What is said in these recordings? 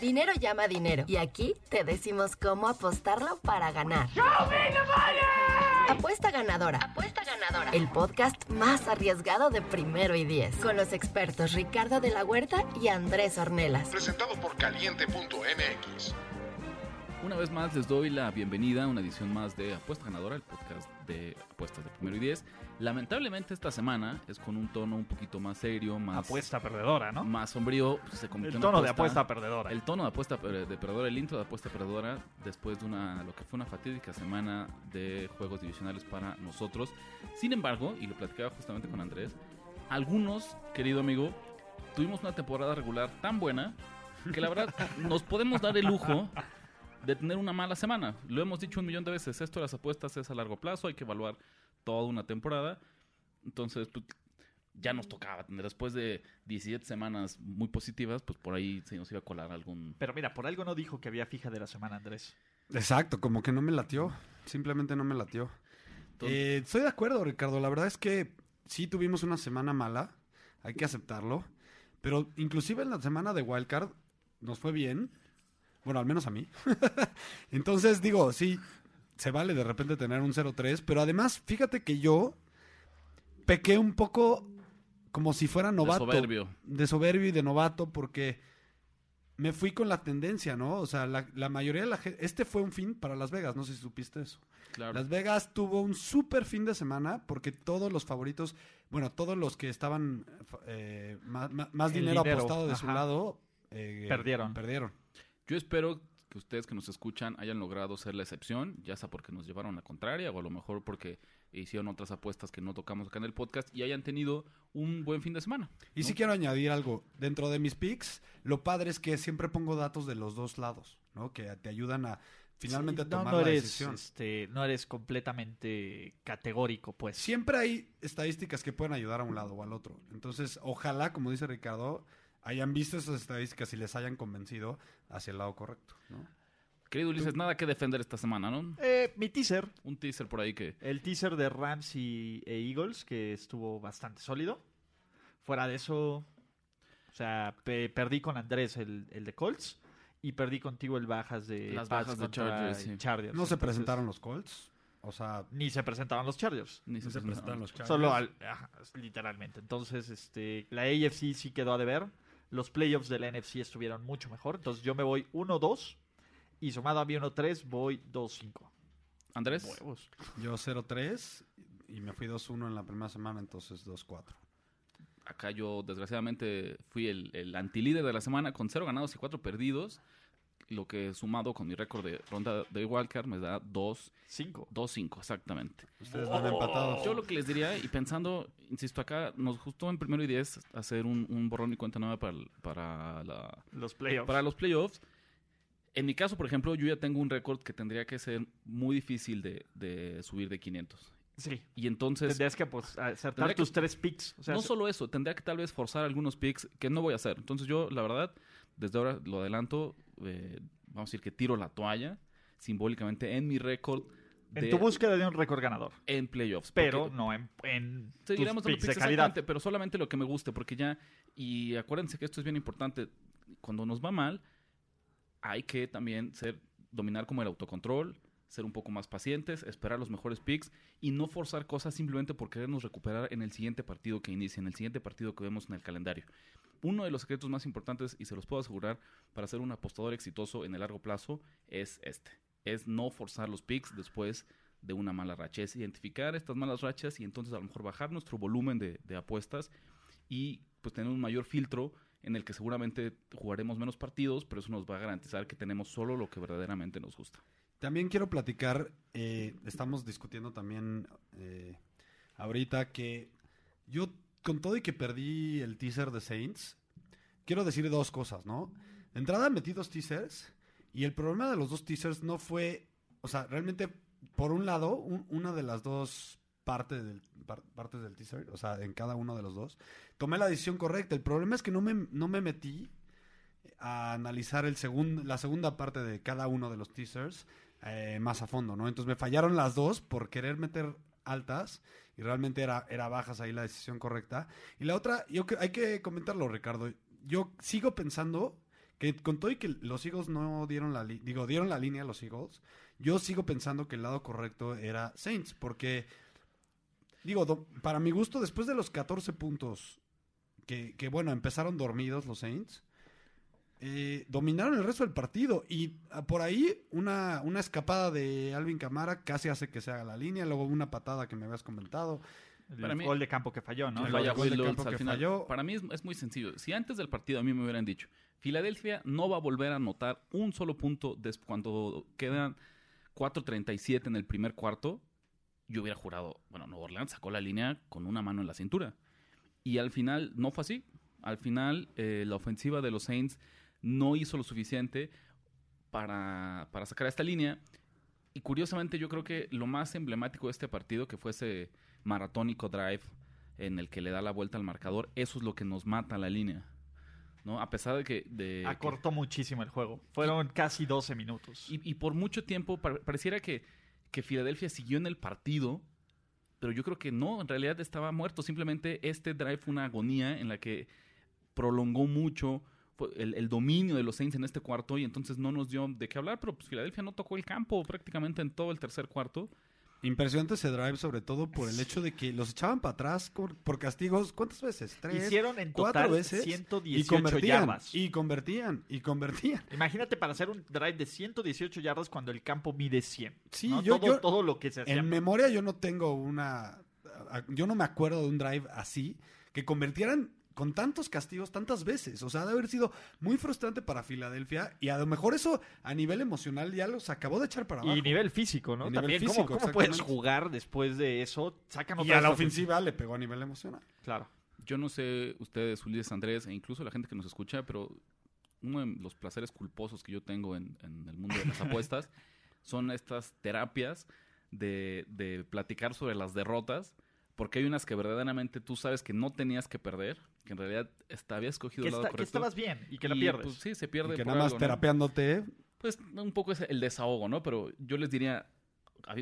Dinero llama dinero. Y aquí te decimos cómo apostarlo para ganar. Apuesta ganadora. Apuesta ganadora. El podcast más arriesgado de primero y diez. Con los expertos Ricardo de la Huerta y Andrés Ornelas. Presentado por caliente.mx. Una vez más les doy la bienvenida a una edición más de Apuesta Ganadora, el podcast de apuestas de primero y diez. Lamentablemente esta semana es con un tono un poquito más serio, más Apuesta perdedora, ¿no? más sombrío. pues, Se El tono de apuesta perdedora. El tono de apuesta de perdedora, el intro de apuesta perdedora, después de una lo que fue una fatídica semana de juegos divisionales para nosotros. Sin embargo, y lo platicaba justamente con Andrés, algunos, querido amigo, tuvimos una temporada regular tan buena que la verdad nos podemos dar el lujo de tener una mala semana. Lo hemos dicho un millón de veces, esto de las apuestas es a largo plazo, hay que evaluar toda una temporada. Entonces, pues, ya nos tocaba tener después de 17 semanas muy positivas, pues por ahí se nos iba a colar algún Pero mira, por algo no dijo que había fija de la semana, Andrés. Exacto, como que no me latió. Simplemente no me latió. Entonces- Eh, estoy de acuerdo, Ricardo. La verdad es que sí tuvimos una semana mala. Hay que aceptarlo. Pero inclusive en la semana de Wildcard nos fue bien. Bueno, al menos a mí. Entonces, digo, sí, se vale de repente tener un 0-3. Pero además, fíjate que yo pequé un poco como si fuera novato. soberbio. De soberbio y de novato porque me fui con la tendencia, ¿no? O sea, la, la mayoría de la gente... Este fue un fin para Las Vegas, no sé si supiste eso. Claro. Las Vegas tuvo un súper fin de semana porque todos los favoritos, bueno, todos los que estaban eh, más, dinero, dinero, apostado de su lado, eh, Perdieron. Perdieron. Yo espero que ustedes que nos escuchan hayan logrado ser la excepción, ya sea porque nos llevaron la contraria o a lo mejor porque hicieron otras apuestas que no tocamos acá en el podcast y hayan tenido un buen fin de semana. Y sí quiero añadir algo. Dentro de mis picks, lo padre es que siempre pongo datos de los dos lados, ¿no? Que te ayudan a finalmente Sí, a no, tomar no la eres, decisión. este, no eres completamente categórico, pues. Siempre hay estadísticas que pueden ayudar a un lado o al otro. Entonces, ojalá, como dice Ricardo, hayan visto esas estadísticas y les hayan convencido hacia el lado correcto, ¿no? Querido Ulises, nada que defender esta semana, ¿no? Eh, mi teaser, Un teaser por ahí que... el teaser de Rams y e Eagles, que estuvo bastante sólido. Fuera de eso, o sea, pe- perdí con Andrés el, el de Colts y perdí contigo el bajas de Las Pats bajas de Chargers, sí. Chargers. No se Entonces, presentaron los Colts. O sea, Ni se presentaban los Chargers. Ni no se presentaron. presentaron los Chargers. Solo al, ajá, literalmente. Entonces, este, la AFC sí quedó a deber. Los playoffs de la NFC estuvieron mucho mejor. Entonces, yo me voy 1-2 y sumado a mi 1-3 voy 2-5. Andrés, Huevos. Yo 0-3 y me fui 2-1 en la primera semana, entonces 2-4. acá yo desgraciadamente fui el, el antilíder de la semana con cero ganados y cuatro perdidos, lo que sumado con mi récord de ronda de wildcard me da 2 5. 2-5 exactamente. Ustedes van empatados. Yo lo que les diría, y pensando, insisto, acá nos gustó en primero y diez hacer un, un borrón y cuenta nueva para, para, la, Los playoffs. para los playoffs. En mi caso, por ejemplo, yo ya tengo un récord que tendría que ser muy difícil de, de subir de 500. Sí. Y entonces, Tendrías que pues, acertar que- tus tres picks. O sea, no solo eso, tendría que tal vez forzar algunos picks que no voy a hacer. Entonces yo, la verdad, desde ahora lo adelanto, eh, vamos a decir que tiro la toalla simbólicamente en mi récord de- en tu búsqueda de un récord ganador. en playoffs. Pero no en, en Seguiremos picks de calidad. pero solamente lo que me guste, porque ya, y acuérdense que esto es bien importante, cuando nos va mal, hay que también ser, dominar como el autocontrol, ser un poco más pacientes, esperar los mejores picks y no forzar cosas simplemente por querernos recuperar en el siguiente partido que inicie, en el siguiente partido que vemos en el calendario. Uno de los secretos más importantes, y se los puedo asegurar, para ser un apostador exitoso en el largo plazo es este. Es no forzar los picks después de una mala racha. Es identificar estas malas rachas y entonces a lo mejor bajar nuestro volumen de, apuestas y pues tener un mayor filtro en el que seguramente jugaremos menos partidos, pero eso nos va a garantizar que tenemos solo lo que verdaderamente nos gusta. También quiero platicar, eh, estamos discutiendo también eh, ahorita que yo, con todo y que perdí el teaser de Saints, quiero decir dos cosas, ¿no? De entrada metí dos teasers y el problema de los dos teasers no fue, o sea, realmente, por un lado, un- una de las dos partes del, par- partes del teaser, o sea, en cada uno de los dos, tomé la decisión correcta. El problema es que no me, no me metí a analizar el la segunda parte de cada uno de los teasers eh, más a fondo, ¿no? Entonces me fallaron las dos por querer meter altas y realmente era, era bajas ahí la decisión correcta. Y la otra, yo hay que comentarlo, Ricardo. Yo sigo pensando Que con todo y que los Eagles no dieron la li- digo, dieron la línea a los Eagles, yo sigo pensando que el lado correcto era Saints, porque digo, para mi gusto, después de los 14 puntos que, bueno, empezaron dormidos los Saints, eh, dominaron el resto del partido y ah, por ahí una, una escapada de Alvin Camara casi hace que se haga la línea, luego una patada que me habías comentado. El Para mí- gol de campo que falló, ¿no? Que falla gol de campo que final. falló. Para mí es, es muy sencillo. Si antes del partido a mí me hubieran dicho, Filadelfia no va a volver a anotar un solo punto cuando quedan 4.37 en el primer cuarto, yo hubiera jurado, bueno, Nueva Orleans sacó la línea con una mano en la cintura. Y al final no fue así. Al final eh, la ofensiva de los Saints no hizo lo suficiente para, para sacar esta línea. Y curiosamente yo creo que lo más emblemático de este partido, que fue ese maratónico drive en el que le da la vuelta al marcador, eso es lo que nos mata la línea. ¿no? A pesar de que... de que- Acortó muchísimo el juego. Fueron casi 12 minutos. y, y por mucho tiempo par- pareciera que, que Filadelfia siguió en el partido, pero yo creo que no, en realidad estaba muerto. Simplemente este drive fue una agonía en la que prolongó mucho el, el dominio de los Saints en este cuarto y entonces no nos dio de qué hablar, pero pues Filadelfia no tocó el campo prácticamente en todo el tercer cuarto. Impresionante ese drive, sobre todo por el hecho de que los echaban para atrás por, por castigos. ¿Cuántas veces? ¿Tres? Hicieron en cuatro total veces. 118 y convertían, yardas. Y convertían, y convertían. Imagínate para hacer un drive de 118 yardas cuando el campo mide 100. Sí, ¿no? yo- todo, yo- todo lo que se hacía. En memoria yo no tengo una... Yo no me acuerdo de un drive así, que convirtieran con tantos castigos tantas veces. O sea, debe haber sido muy frustrante para Filadelfia y a lo mejor eso a nivel emocional ya los acabó de echar para abajo. Y nivel físico, ¿no? Y nivel También, ¿cómo- físico, ¿cómo, puedes jugar después de eso? Sacan Y otra a la ofensiva le pegó a nivel emocional. Claro. Yo no sé ustedes, Ulises Andrés, e incluso la gente que nos escucha, pero uno de los placeres culposos que yo tengo en, en el mundo de las apuestas son estas terapias de, de platicar sobre las derrotas, porque hay unas que verdaderamente tú sabes que no tenías que perder, que en realidad esta, habías escogido Que, el lado está- que correcto. estabas bien y que la y, pierdes. pues, sí, se pierde Y que por nada más algo, ¿no? terapeándote. Pues un poco es el desahogo, ¿no? Pero yo les diría,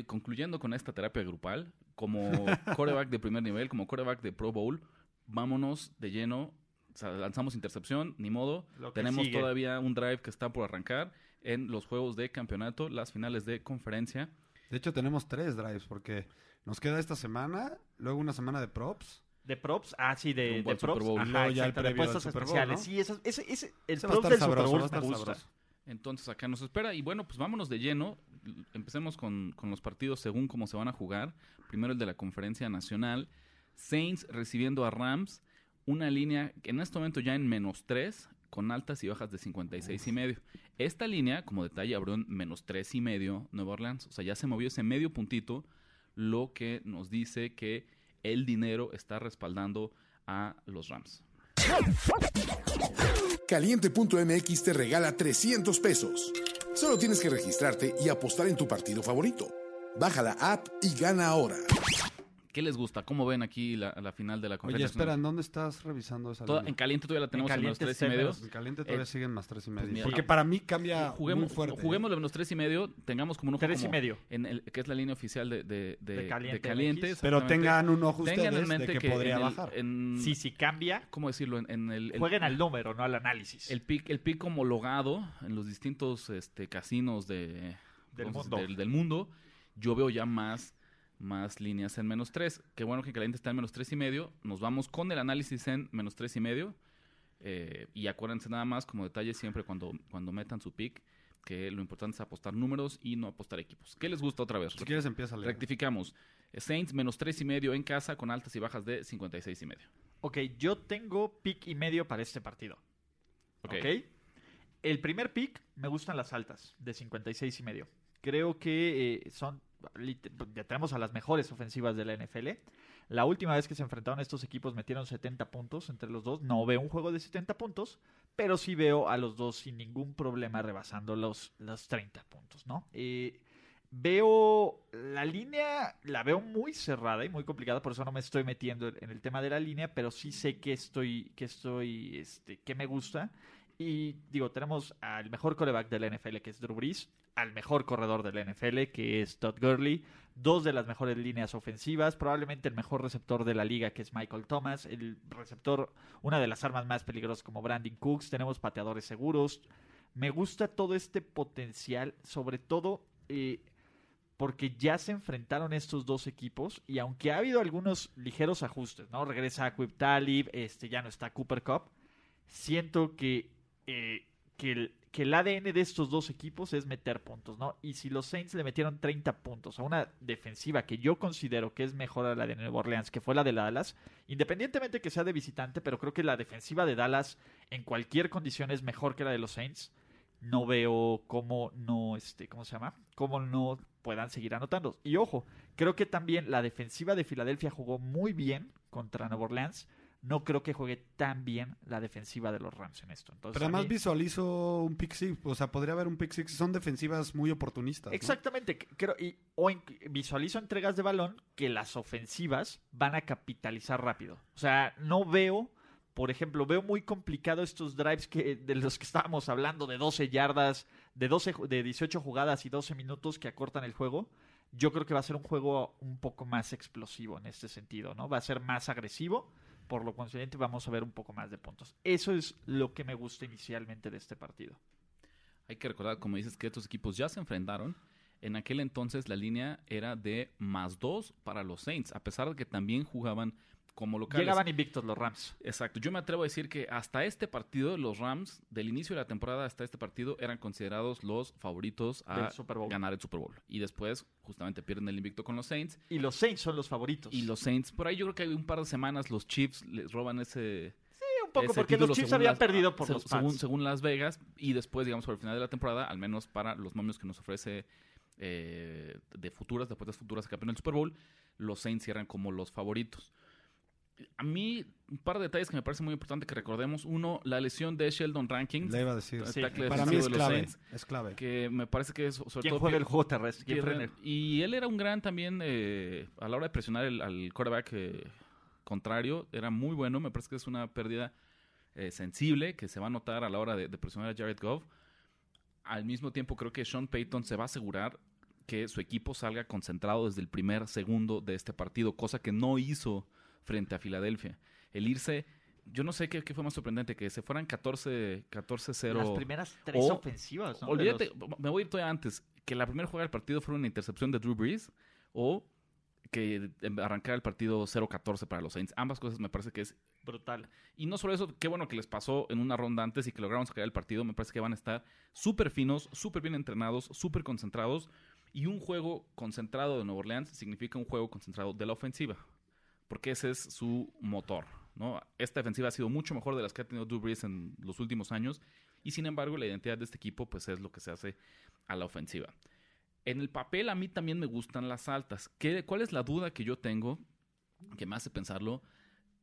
concluyendo con esta terapia grupal, como coreback de primer nivel, como coreback de Pro Bowl, vámonos de lleno. O sea, lanzamos intercepción, ni modo. Que Tenemos sigue. todavía un drive que está por arrancar en los juegos de campeonato, las finales de conferencia. De hecho, tenemos tres drives porque nos queda esta semana, luego una semana de props. De props, ah, sí, de, de props. Bowl. Ajá, ya el de previo del apuestas Super Bowl, especiales. ¿no? Sí, ese, ese, ese- el Ese props del sabroso, Super Bowl me gusta. sabroso. Entonces acá nos espera. Y bueno, pues vámonos de lleno. Empecemos con, con los partidos según cómo se van a jugar. Primero el de la conferencia nacional. Saints recibiendo a Rams. Una línea que en este momento ya en menos 3, con altas y bajas de 56 y medio. Esta línea, como detalle, abrió en menos 3 y medio Nueva Orleans. O sea, ya se movió ese medio puntito, lo que nos dice que el dinero está respaldando a los Rams. Caliente.mx te regala 300 pesos. Solo tienes que registrarte y apostar en tu partido favorito. Baja la app y gana ahora. ¿Qué les gusta? ¿Cómo ven aquí la, la final de la Oye, conferencia? espera, ¿en dónde estás revisando esa Toda- línea? en caliente todavía la tenemos en, menos 3 y medio. En caliente todavía Eh, siguen más tres y medio. mira, porque ah, para mí cambia Juguemos, muy fuerte. juguemos de menos tres y medio, tengamos como un ojo Tres y como medio. en el que es la línea oficial de, de, de, De Caliente de Caliente, MX. Pero tengan un ojo Tengan ustedes en mente de que, podría en el- bajar. en- Sí, si cambia, ¿Cómo decirlo? En, en el, el- jueguen al número, no al análisis. el pick, el pick homologado en los distintos este, casinos de, Del entonces, mundo. Del, del mundo. Yo veo ya más, más líneas en menos 3. Qué bueno que Caliente está en menos tres y medio. Nos vamos con el análisis en menos tres y medio. Eh, y acuérdense nada más, como detalle siempre cuando, cuando metan su pick, que lo importante es apostar números y no apostar equipos. ¿Qué les gusta otra vez? Si quieres empieza a leer. Rectificamos. Saints menos tres y medio en casa con altas y bajas de 56 y medio. Ok, yo tengo pick y medio para este partido. Ok. Ok. El primer pick me gustan las altas, de 56 y medio. Creo que eh, son. Lit- Ya tenemos a las mejores ofensivas de la NFL. La última vez que se enfrentaron estos equipos metieron 70 puntos entre los dos. No veo un juego de 70 puntos, pero sí veo a los dos sin ningún problema rebasando los, los 30 puntos, ¿no? Eh, veo la línea, la veo muy cerrada y muy complicada, por eso no me estoy metiendo en el tema de la línea, pero sí sé que estoy, que estoy, este, que me gusta. Y digo, tenemos al mejor coreback del NFL, que es Drew Brees, al mejor corredor del NFL, que es Todd Gurley, dos de las mejores líneas ofensivas, probablemente el mejor receptor de la liga, que es Michael Thomas, el receptor, una de las armas más peligrosas como Brandon Cooks, tenemos pateadores seguros. Me gusta todo este potencial, sobre todo eh, porque ya se enfrentaron estos dos equipos y aunque ha habido algunos ligeros ajustes, ¿no? Regresa a Talib, este, ya no está Cooper Cup, siento que, eh, que, el, que el ADN de estos dos equipos es meter puntos, ¿no? Y si los Saints le metieron 30 puntos a una defensiva que yo considero que es mejor a la de Nueva Orleans, que fue la de Dallas, independientemente que sea de visitante, pero creo que la defensiva de Dallas en cualquier condición es mejor que la de los Saints, no veo cómo no, este, ¿cómo se llama? Cómo no puedan seguir anotando. Y ojo, creo que también la defensiva de Filadelfia jugó muy bien contra Nueva Orleans no creo que juegue tan bien la defensiva de los Rams en esto. Entonces, Pero además visualizo un pick six, o sea, podría haber un pick six, son defensivas muy oportunistas. ¿no? Exactamente, creo, y, o visualizo entregas de balón que las ofensivas van a capitalizar rápido. O sea, no veo, por ejemplo, veo muy complicado estos drives que, de los que estábamos hablando, de 12 yardas, de, 12, de 18 jugadas y 12 minutos que acortan el juego. Yo creo que va a ser un juego un poco más explosivo en este sentido, ¿no? Va a ser más agresivo por lo consiguiente vamos a ver un poco más de puntos. Eso es lo que me gusta inicialmente de este partido. Hay que recordar, como dices, que estos equipos ya se enfrentaron. En aquel entonces la línea era de más dos para los Saints, a pesar de que también jugaban como locales. Llegaban invictos los Rams. Exacto. Yo me atrevo a decir que hasta este partido, los Rams, del inicio de la temporada hasta este partido, eran considerados los favoritos a ganar el Super Bowl. Y después, justamente, pierden el invicto con los Saints. Y los Saints son los favoritos. Y los Saints, por ahí yo creo que hay un par de semanas los Chiefs les roban ese... Sí, un poco, porque los Chiefs habían perdido por los según, según Las Vegas. Y después, digamos, por el final de la temporada, al menos para los momios que nos ofrece eh, de futuras, de apuestas futuras que campeón del Super Bowl, los Saints cierran como los favoritos a mí, un par de detalles que me parece muy importante que recordemos. Uno, la lesión de Sheldon Rankings. Le iba a decir. Para mí es clave, es clave. Que me parece que es sobre ¿Quién juega el juego terrestre? y él era un gran también eh, a la hora de presionar el, al quarterback eh, contrario. Era muy bueno. Me parece que es una pérdida eh, sensible que se va a notar a la hora de, de presionar a Jared Goff. Al mismo tiempo, creo que Sean Payton se va a asegurar que su equipo salga concentrado desde el primer segundo de este partido, cosa que no hizo frente a Filadelfia. El irse, yo no sé qué, fue más sorprendente, que se fueran 14-0. 14 Las primeras tres ofensivas, ¿no? Olvídate, me voy a ir todavía antes, que la primera jugada del partido fuera una intercepción de Drew Brees o que arrancara el partido 0-14 para los Saints. Ambas cosas me parece que es brutal. Y no solo eso, qué bueno que les pasó en una ronda antes y que lograron sacar el partido. Me parece que van a estar súper finos, súper bien entrenados, súper concentrados. Y un juego concentrado de Nueva Orleans significa un juego concentrado de la ofensiva porque ese es su motor. ¿no? Esta defensiva ha sido mucho mejor de las que ha tenido Drew Brees en los últimos años y sin embargo la identidad de este equipo pues es lo que se hace a la ofensiva. En el papel a mí también me gustan las altas. ¿Qué, ¿Cuál es la duda que yo tengo que me hace pensarlo?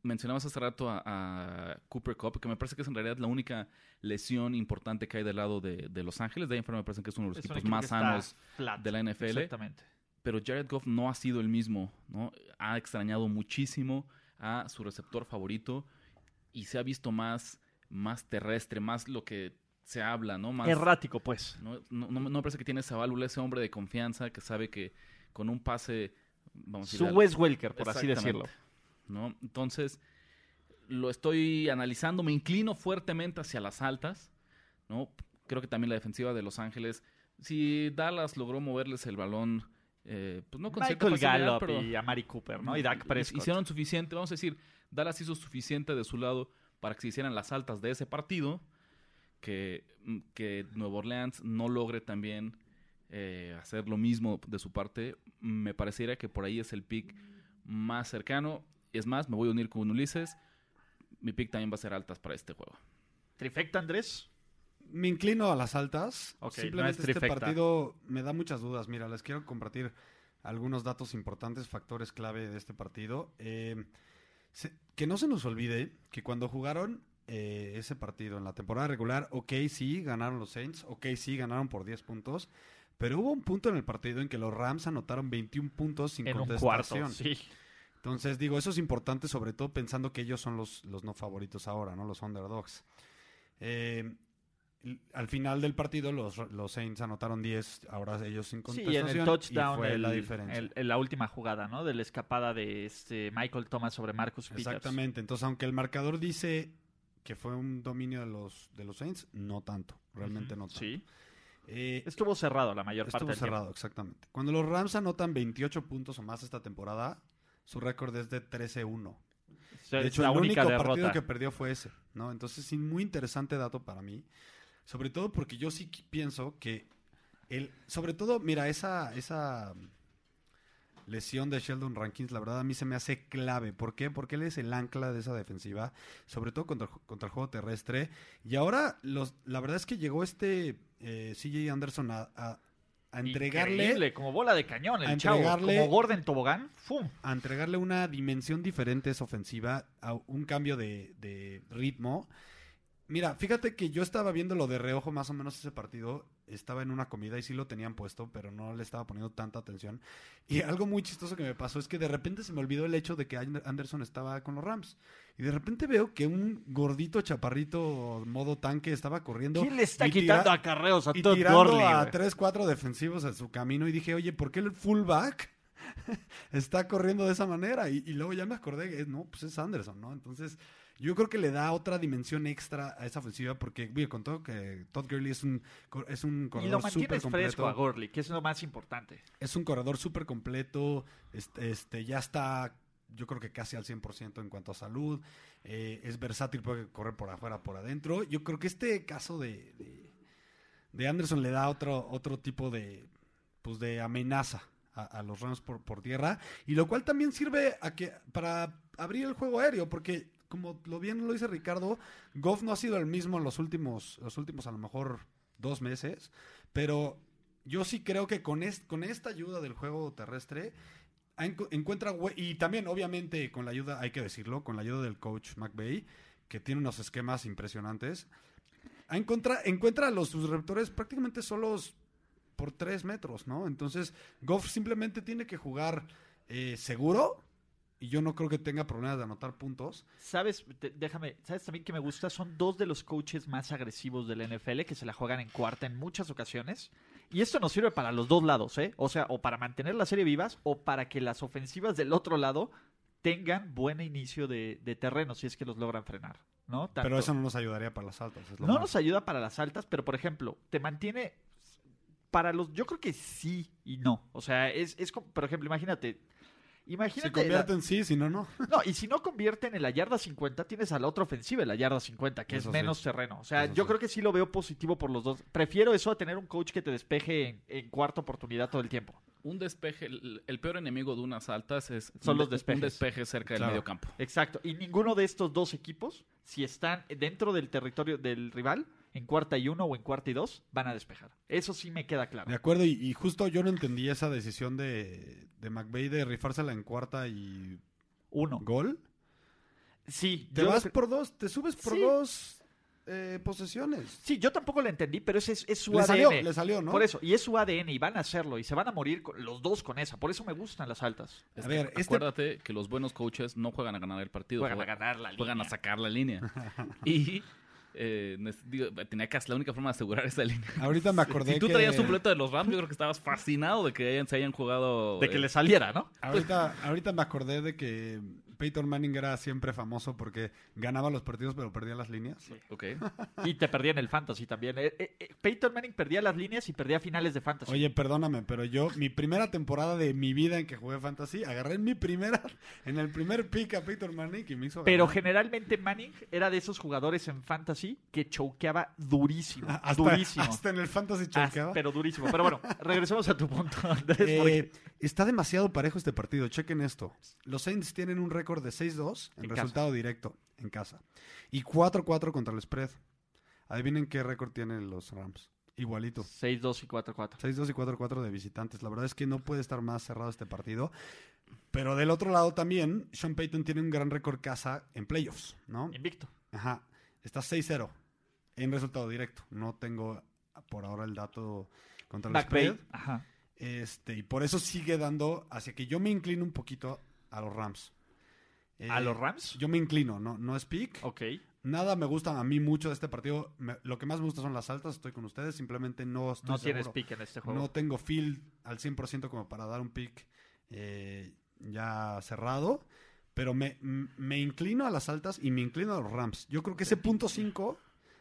Mencionabas hace rato a, Cooper Cup, que me parece que es en realidad la única lesión importante que hay del lado de, Los Ángeles. De ahí en fuera me parece que es uno de los equipos más sanos de la NFL. Exactamente pero Jared Goff no ha sido el mismo, ¿no? Ha extrañado muchísimo a su receptor favorito y se ha visto más, más terrestre, más lo que se habla, ¿no? Más, Errático, pues. No, no, parece que tiene esa válvula, ese hombre de confianza que sabe que con un pase... Vamos a su Wes Welker, por así decirlo. ¿no? Entonces, lo estoy analizando, me inclino fuertemente hacia las altas, ¿no? Creo que también la defensiva de Los Ángeles, si Dallas logró moverles el balón eh, pues no con Michael Gallup y a Mari Cooper, ¿no? Y Dak Prescott. Hicieron suficiente, vamos a decir, Dallas hizo suficiente de su lado para que se hicieran las altas de ese partido, que, mm, que Nuevo Orleans no logre también eh, hacer lo mismo de su parte. Me pareciera que por ahí es el pick más cercano. Es más, me voy a unir con Ulises. Mi pick también va a ser altas para este juego. ¿Trifecta, Andrés? Me inclino a las altas. Simplemente este partido me da muchas dudas. Mira, les quiero compartir algunos datos importantes, factores clave de este partido. Eh, que no se nos olvide que cuando jugaron eh, ese partido en la temporada regular, ok, sí, ganaron los Saints, ok, sí, ganaron por 10 puntos, pero hubo un punto en el partido en que los Rams anotaron 21 puntos sin en contestación. Un cuarto, sí. Entonces, digo, eso es importante, sobre todo pensando que ellos son los, los no favoritos ahora, ¿no? Los underdogs. Eh, al final del partido los, los Saints anotaron 10, ahora ellos sin Sí, contestación. en el y touchdown, fue el- la diferencia. el- en la última jugada, ¿no? De la escapada de este Michael Thomas sobre Marcus Peters. Exactamente. Entonces, aunque el marcador dice que fue un dominio de los, de los Saints, no tanto. Realmente no tanto. Sí. Eh, Estuvo cerrado la mayor parte estuvo del cerrado, exactamente. Cuando los Rams anotan 28 puntos o más esta temporada, su récord es de 13-1. tiempo. De hecho, la el única único partido que perdió fue ese, ¿no? Entonces, sí, muy interesante dato para mí. Sobre todo porque yo sí pienso que el, sobre todo, mira, esa, esa lesión de Sheldon Rankins, la verdad a mí se me hace clave. ¿Por qué? Porque él es el ancla de esa defensiva, sobre todo contra, contra el juego terrestre. Y ahora, los, la verdad es que llegó este eh, CJ Anderson a, a- a entregarle Increíble, como bola de cañón el a chavo. entregarle- Como Gordon Tobogán. ¡Fum! a entregarle una dimensión diferente a esa ofensiva, a un cambio de, de ritmo. Mira, fíjate que yo estaba viendo lo de reojo más o menos ese partido. Estaba en una comida y sí lo tenían puesto, pero no le estaba poniendo tanta atención. Y algo muy chistoso que me pasó es que de repente se me olvidó el hecho de que Ander- Anderson estaba con los Rams. Y de repente veo que un gordito chaparrito modo tanque estaba corriendo. ¿Quién le está quitando acarreos a y Todd tirando Gurley? a? 3, 4 defensivos en su camino y dije, oye, ¿por qué el fullback está corriendo de esa manera? Y, y luego ya me acordé que no, pues es Anderson, ¿no? Entonces, yo creo que le da otra dimensión extra a esa ofensiva porque, mira, con todo que Todd Gurley es un, es un corredor súper fresco a completo. Gurley, que es lo más importante. Es un corredor súper completo, este, este, ya está, yo creo que casi al 100% en cuanto a salud, eh, es versátil, puede correr por afuera, por adentro. Yo creo que este caso de, de, de Anderson le da otro, otro tipo de, pues de amenaza a, a los Rams por, por tierra, y lo cual también sirve a que, para abrir el juego aéreo, porque como lo bien lo dice Ricardo, Goff no ha sido el mismo en los últimos, los últimos a lo mejor dos meses, pero yo sí creo que con, con esta ayuda del juego terrestre encuentra y también obviamente con la ayuda, hay que decirlo, con la ayuda del coach McVay, que tiene unos esquemas impresionantes, ha encontra- encuentra a los sus receptores prácticamente solos por tres metros, ¿no? Entonces Goff simplemente tiene que jugar eh, seguro y yo no creo que tenga problemas de anotar puntos. ¿Sabes? Te- déjame, ¿sabes también que me gusta? Son dos de los coaches más agresivos del NFL que se la juegan en cuarta en muchas ocasiones. Y esto nos sirve para los dos lados, ¿eh? O sea, o para mantener la serie vivas o para que las ofensivas del otro lado tengan buen inicio de, de terreno si es que los logran frenar, ¿no? Pero eso no nos ayudaría para las altas. es lo no nos ayuda para las altas, pero por ejemplo, te mantiene para los yo creo que sí y no. O sea, es, es como, por ejemplo, imagínate Si Imagínate. la- convierten sí, si no, no. no, y si no convierten en la yarda 50, tienes a la otra ofensiva en la yarda 50, que Eso es sí. menos terreno. O sea, Eso yo sí. creo que sí lo veo positivo por los dos. Prefiero eso a tener un coach que te despeje en, en cuarta oportunidad todo el tiempo. Un despeje, el, el peor enemigo de unas altas es Son un los de- despejes. Un despeje cerca del medio campo. Exacto. Y ninguno de estos dos equipos, si están dentro del territorio del rival, en cuarta y uno o en cuarta y dos, van a despejar. Eso sí me queda claro. De acuerdo, y, y justo yo no entendí esa decisión de, de McVay de rifársela en cuarta y Uno. gol. Sí, Te yo- vas por dos, te subes por Sí. dos eh, posesiones. sí, yo tampoco lo entendí, pero ese es, es su Le ADN. salió, le salió, ¿no? Por eso, y es su ADN, y van a hacerlo, y se van a morir con- los dos con esa. Por eso me gustan las altas. Es A que ver, este- acuérdate que los buenos coaches no juegan a ganar el partido. Juegan a juegan- ganar la Juegan a línea. sacar la línea. y eh, digo, tenía que hacer la única forma de asegurar esa línea. Ahorita me acordé si tú que... traías tu boleto de los Rams, yo creo que estabas fascinado de que hayan, se hayan jugado. De que eh, le saliera, ¿no? Ahorita, ahorita me acordé de que Peyton Manning era siempre famoso porque ganaba los partidos pero perdía las líneas. Ok. Y te perdía en el fantasy también. Eh, eh, eh, Peyton Manning perdía las líneas y perdía finales de fantasy. Oye, perdóname, pero yo, mi primera temporada de mi vida en que jugué fantasy, agarré en mi primera, en el primer pick a Peyton Manning y me hizo Pero ganar. generalmente Manning era de esos jugadores en fantasy que choqueaba durísimo. Ah, hasta, durísimo. hasta en el fantasy choqueaba. pero durísimo. Pero bueno, regresemos a tu punto, Andrés. porque- Eh, está demasiado parejo este partido. Chequen esto. Los Saints tienen un récord de 6-2 en, En resultado directo en casa. Y 4-4 contra el spread. Adivinen qué récord tienen los Rams. Igualito. 6-2 y 4-4. 6-2 y 4-4 de visitantes. La verdad es que no puede estar más cerrado este partido. Pero del otro lado también, Sean Payton tiene un gran récord casa en playoffs, ¿no? Invicto. Ajá. Está 6-0 en resultado directo. No tengo por ahora el dato contra el spread. Ajá. Este, y por eso sigue dando hacia que yo me inclino un poquito a los Rams. Eh, ¿A los Rams? Yo me inclino, no, no es pick, Ok. Nada me gusta a mí mucho de este partido. Me- lo que más me gusta son las altas. Estoy con ustedes. Simplemente no estoy No tienes seguro. pick en este juego. No tengo feel al 100% como para dar un pick eh, ya cerrado. Pero me, me inclino a las altas y me inclino a los Rams. Yo creo que ese punto 5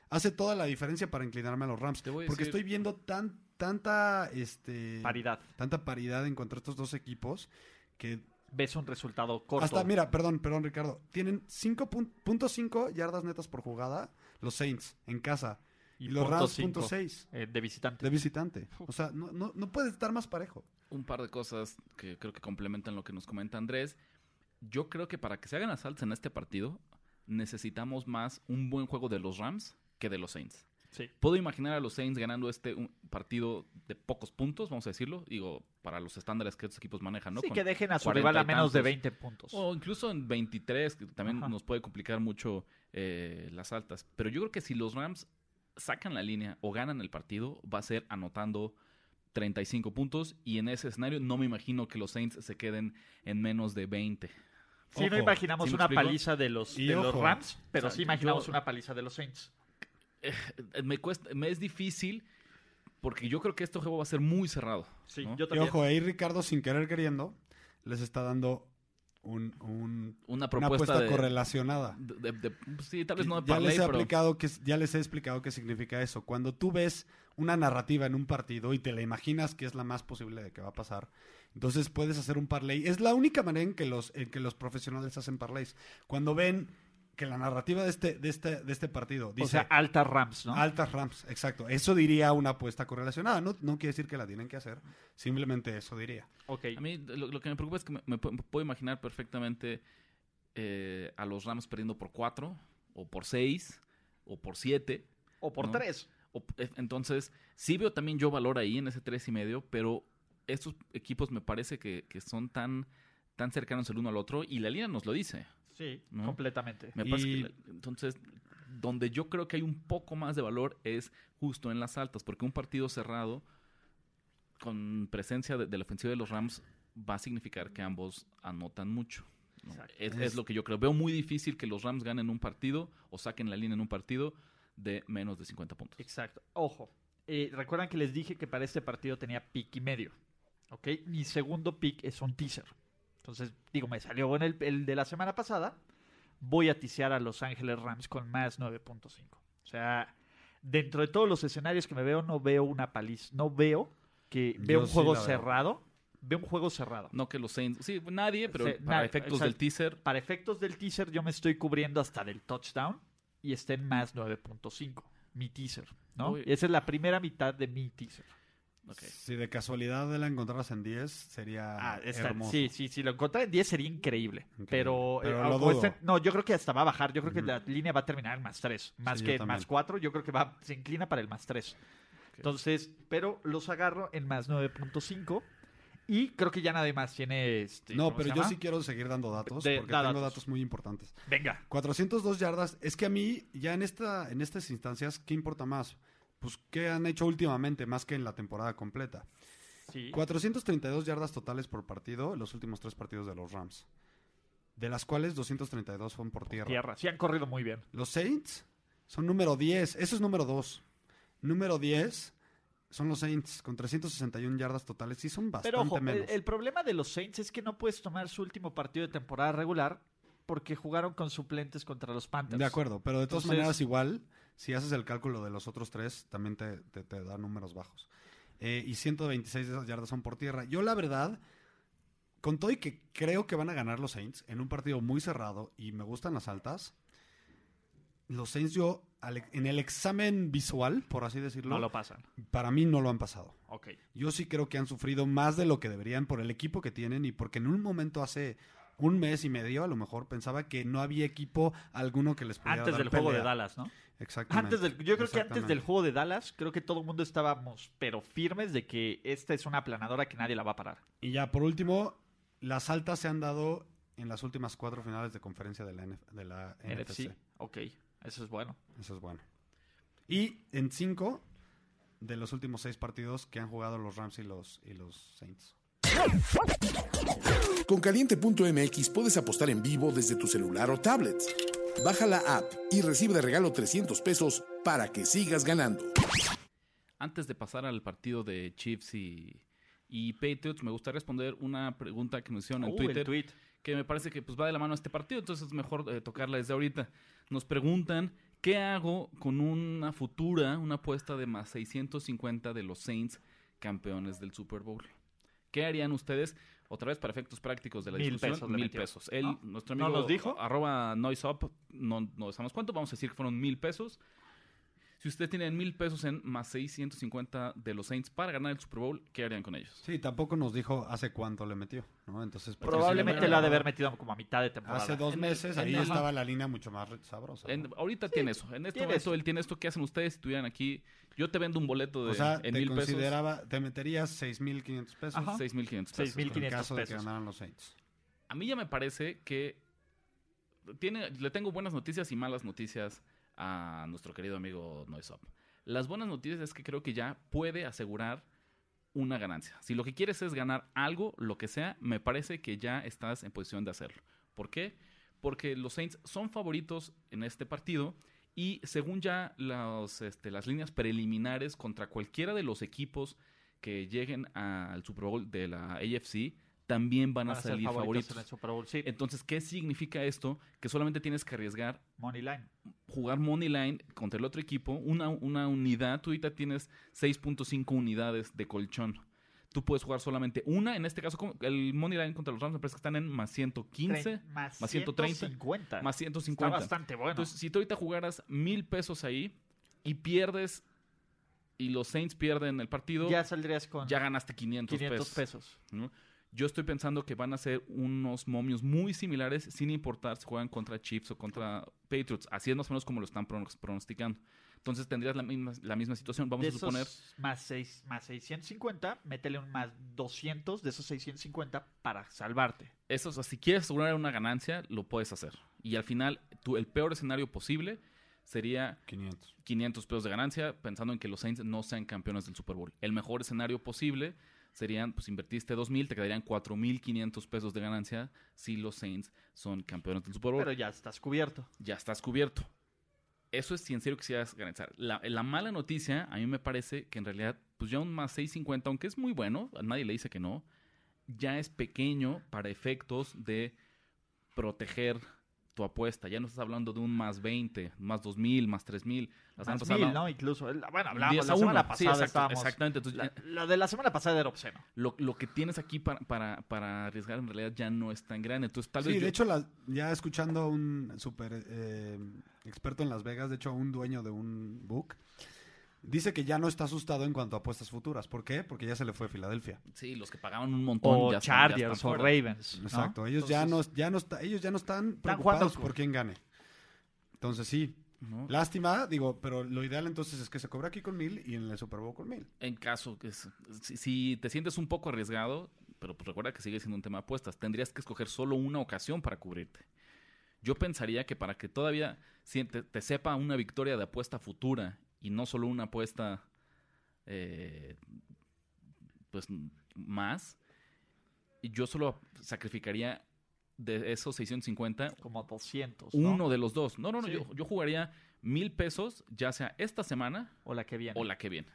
hace toda la diferencia para inclinarme a los Rams. Te voy a Porque decir- estoy viendo tan, tanta, este, Paridad. tanta paridad en contra de estos dos equipos que Ves un resultado corto. hasta, mira, perdón, perdón, Ricardo. Tienen 5.5 yardas netas por jugada los Saints en casa. Y, los Rams, cinco, punto seis eh, de visitante. de visitante. O sea, no, no, no puede estar más parejo. un par de cosas que creo que complementan lo que nos comenta Andrés. Yo creo que para que se hagan asaltos en este partido, necesitamos más un buen juego de los Rams que de los Saints. Sí. Puedo imaginar a los Saints ganando este un partido de pocos puntos, vamos a decirlo. Digo, para los estándares que estos equipos manejan, ¿no? Sí, Con que dejen a su 40 rival a menos de tantos. 20 puntos. O incluso en 23, que también Ajá. nos puede complicar mucho eh, las altas. Pero yo creo que si los Rams sacan la línea o ganan el partido, va a ser anotando 35 puntos. Y en ese escenario no me imagino que los Saints se queden en menos de 20. Sí, no imaginamos ¿sí me una explico? paliza de los, de los Rams, pero o sea, sí imaginamos yo- una paliza de los Saints. Eh, Me, cuesta, me es difícil porque yo creo que este juego va a ser muy cerrado. Sí, ¿no? yo Y ojo, ahí Ricardo, sin querer queriendo, les está dando un, un- Una una propuesta de, correlacionada. de- de- de- sí, tal vez no de ya, parlay, les he pero aplicado que, ya les he explicado qué significa eso. Cuando tú ves una narrativa en un partido y te la imaginas que es la más posible de que va a pasar, entonces puedes hacer un parlay. Es la única manera en que los, en que los profesionales hacen parlays. Cuando ven que la narrativa de este, de este, de este partido dice o sea, alta Rams, ¿no? altas Rams, exacto. Eso diría una apuesta correlacionada. No, no quiere decir que la tienen que hacer, simplemente eso diría. ok. a mí lo, lo que me preocupa es que me, me pu- me puedo imaginar perfectamente eh, a los Rams perdiendo por 4 o por 6 o por 7. O por ¿no? tres. O- eh, Entonces, sí veo también yo valor ahí en ese tres y medio, pero estos equipos me parece que, que son tan, tan cercanos el uno al otro y la línea nos lo dice. Sí, ¿No? completamente. Me parece Y- que la- entonces, donde yo creo que hay un poco más de valor es justo en las altas, porque un partido cerrado con presencia de, de la ofensiva de los Rams va a significar que ambos anotan mucho. es lo que yo creo. Veo muy difícil que los Rams ganen un partido o saquen la línea en un partido de menos de 50 puntos. Exacto. Ojo. eh, Recuerdan que les dije que para este partido tenía pick y medio. ¿Ok? Mi segundo pick es un teaser. Entonces, digo, me salió bueno el, el de la semana pasada. Voy a tisear a Los Ángeles Rams con más 9.5. O sea, dentro de todos los escenarios que me veo, no veo una paliza. No veo que veo Yo un juego cerrado. Veo un juego cerrado. No que los Saints, sí, nadie, pero para nadie, efectos del teaser, Para efectos del teaser, yo me estoy cubriendo hasta del touchdown y está en más 9.5. Mi teaser, ¿no? Uy. Esa es la primera mitad de mi teaser. Ok. Si de casualidad la encontraras en 10, sería Ah, está- hermoso. sí, sí, si lo encontré en 10 sería increíble. Increíble. Pero, Pero eh, lo este- no, yo creo que hasta va a bajar. Yo creo que Ujú. la línea va a terminar en más 3. Más Sí, que en más 4. Yo creo que va, se inclina para el más 3. Entonces, pero los agarro en más 9.5. Y creo que ya nadie más tiene. Este, No, ¿cómo pero yo sí quiero seguir dando datos, De- porque da tengo datos. datos muy importantes. Venga. 402 yardas, es que a mí, ya en, esta, en estas instancias, ¿qué importa más? Pues, ¿qué han hecho últimamente, más que en la temporada completa? Sí. 432 yardas totales por partido en los últimos tres partidos de los Rams. De las cuales 232 fueron por tierra. Tierra. Sí han corrido muy bien. Los Saints son número 10. Eso es número 2. Número 10 son los Saints con 361 yardas totales. Sí, son bastante Pero ojo, el, menos. el problema de los Saints es que no puedes tomar su último partido de temporada regular porque jugaron con suplentes contra los Panthers. De acuerdo, pero de todas Entonces- maneras igual, si haces el cálculo de los otros tres, también te, te- te da números bajos. Eh, y 126 de esas yardas son por tierra. Yo la verdad, con todo y que creo que van a ganar los Saints en un partido muy cerrado y me gustan las altas, los Saints yo, en el examen visual, por así decirlo, No lo pasan. para mí no lo han pasado. Ok. Yo sí creo que han sufrido más de lo que deberían por el equipo que tienen y porque en un momento hace un mes y medio a lo mejor pensaba que no había equipo alguno que les pudiera Antes dar del juego de. Dallas, ¿no? Exactamente. Antes del, yo creo que antes del juego de Dallas, creo que todo el mundo estábamos, pero firmes de que esta es una aplanadora que nadie la va a parar. Y ya, por último, las altas se han dado en las últimas cuatro finales de conferencia de la, NF de la NFC. NFC. Ok, eso es bueno. Eso es bueno. Y en cinco de los últimos seis partidos que han jugado los Rams y los, y los Saints. Con caliente.mx puedes apostar en vivo desde tu celular o tablet. Baja la app y recibe de regalo 300 pesos para que sigas ganando. Antes de pasar al partido de Chiefs y, y Patriots, me gustaría responder una pregunta que nos hicieron en Uh, Twitter. el tweet. que me parece que pues va de la mano a este partido, entonces es mejor eh, tocarla desde ahorita. Nos preguntan, ¿qué hago con una futura, una apuesta de más 650 de los Saints campeones del Super Bowl? ¿Qué harían ustedes? Otra vez para efectos prácticos de la Mil discusión, pesos mil metió. pesos. Él, ¿No? nuestro ¿No amigo nos dijo? arroba noiseup, no, no sabemos cuánto, vamos a decir que fueron mil pesos. Si ustedes tienen mil pesos en más 650 de los Saints para ganar el Super Bowl, ¿qué harían con ellos? Sí, tampoco nos dijo hace cuánto le metió, ¿no? Entonces, porque Probablemente le- la ha de haber metido como a mitad de temporada. Hace dos En- meses, en- ahí estaba la línea mucho más sabrosa. ¿no? En- ahorita tiene eso. En este tiene momento eso. él tiene esto. ¿Qué hacen ustedes si estuvieran aquí? Yo te vendo un boleto de o sea, en te mil pesos. consideraba, te meterías 6.500 pesos Ajá. 6.500 pesos. 6.500 en caso de que pesos. ganaran los Saints. A mí ya me parece que tiene, le tengo buenas noticias y malas noticias a nuestro querido amigo Noisop. Las buenas noticias es que creo que ya puede asegurar una ganancia. Si lo que quieres es ganar algo, lo que sea, me parece que ya estás en posición de hacerlo. ¿Por qué? Porque los Saints son favoritos en este partido y según ya los, este, las líneas preliminares contra cualquiera de los equipos que lleguen al Super Bowl de la AFC, también van, Van a salir favoritos. en el Super Bowl. Sí, Entonces, ¿qué significa esto? Que solamente tienes que arriesgar Money Line. jugar money line contra el otro equipo, una, una unidad, tú ahorita tienes 6.5 unidades de colchón. Tú puedes jugar solamente una, en este caso el money line contra los Rams me parece que están en más 115, Tre- más, más 130, 150. más Está 150. bastante bueno. Entonces, si tú ahorita jugaras mil pesos ahí y pierdes y los Saints pierden el partido, ya ya, saldrías con ganaste 500, 500 pesos. pesos. ¿no? Yo estoy pensando que van a ser unos momios muy similares, sin importar si juegan contra Chiefs o contra Patriots. Así es más o menos como lo están pronos- pronosticando. Entonces tendrías la misma, la misma situación. Vamos de a suponer. esos más, seis, más 650, métele un más 200 de esos 650 para salvarte. Eso, o sea, si quieres asegurar una ganancia, lo puedes hacer. Y al final, tú, el peor escenario posible sería 500. 500 pesos de ganancia, pensando en que los Saints no sean campeones del Super Bowl. El mejor escenario posible serían, pues invertiste 2.000, te quedarían 4.500 pesos de ganancia si los Saints son campeones del Super Bowl. Pero ya estás cubierto. ya estás cubierto. Eso es si en serio quisieras garantizar. La, la mala noticia, a mí me parece que en realidad, pues ya un más 650, aunque es muy bueno, nadie le dice que no, ya es pequeño para efectos de proteger tu apuesta. Ya no estás hablando de un más 20, más 2000, más 3000. Las Más antes mil, hablaban ¿no? Incluso. El- Bueno, hablamos 10 la a semana 1. pasada. Sí, exacto, estábamos- exactamente. Entonces, La, ya- la de la semana pasada era obsceno. lo, lo que tienes aquí para, para, para arriesgar en realidad ya no es tan grande. Entonces, tal Sí, vez de yo- hecho, la- ya escuchando a un súper eh, experto en Las Vegas, de hecho, un dueño de un book, dice que ya no está asustado en cuanto a apuestas futuras. ¿Por qué? Porque ya se le fue a Filadelfia. sí, los que pagaban un montón O ya están- ya Chargers están o. Ravens. ¿no? Exacto. Ellos ya no, ya no está, ellos ya no están preocupados por quién gane. Entonces sí, ¿no? lástima, digo, pero lo ideal entonces es que se cobre aquí con mil y en el Super Bowl con mil. En caso que es- si, si te sientes un poco arriesgado, pero pues recuerda que sigue siendo un tema de apuestas, tendrías que escoger solo una ocasión para cubrirte. Yo pensaría que para que todavía te sepa una victoria de apuesta futura y no solo una apuesta eh, pues más, yo solo sacrificaría de esos 650 Como 200. ¿no? uno de los dos. No, no, no, Sí. yo, yo jugaría mil pesos, ya sea esta semana O la que viene. o la que viene.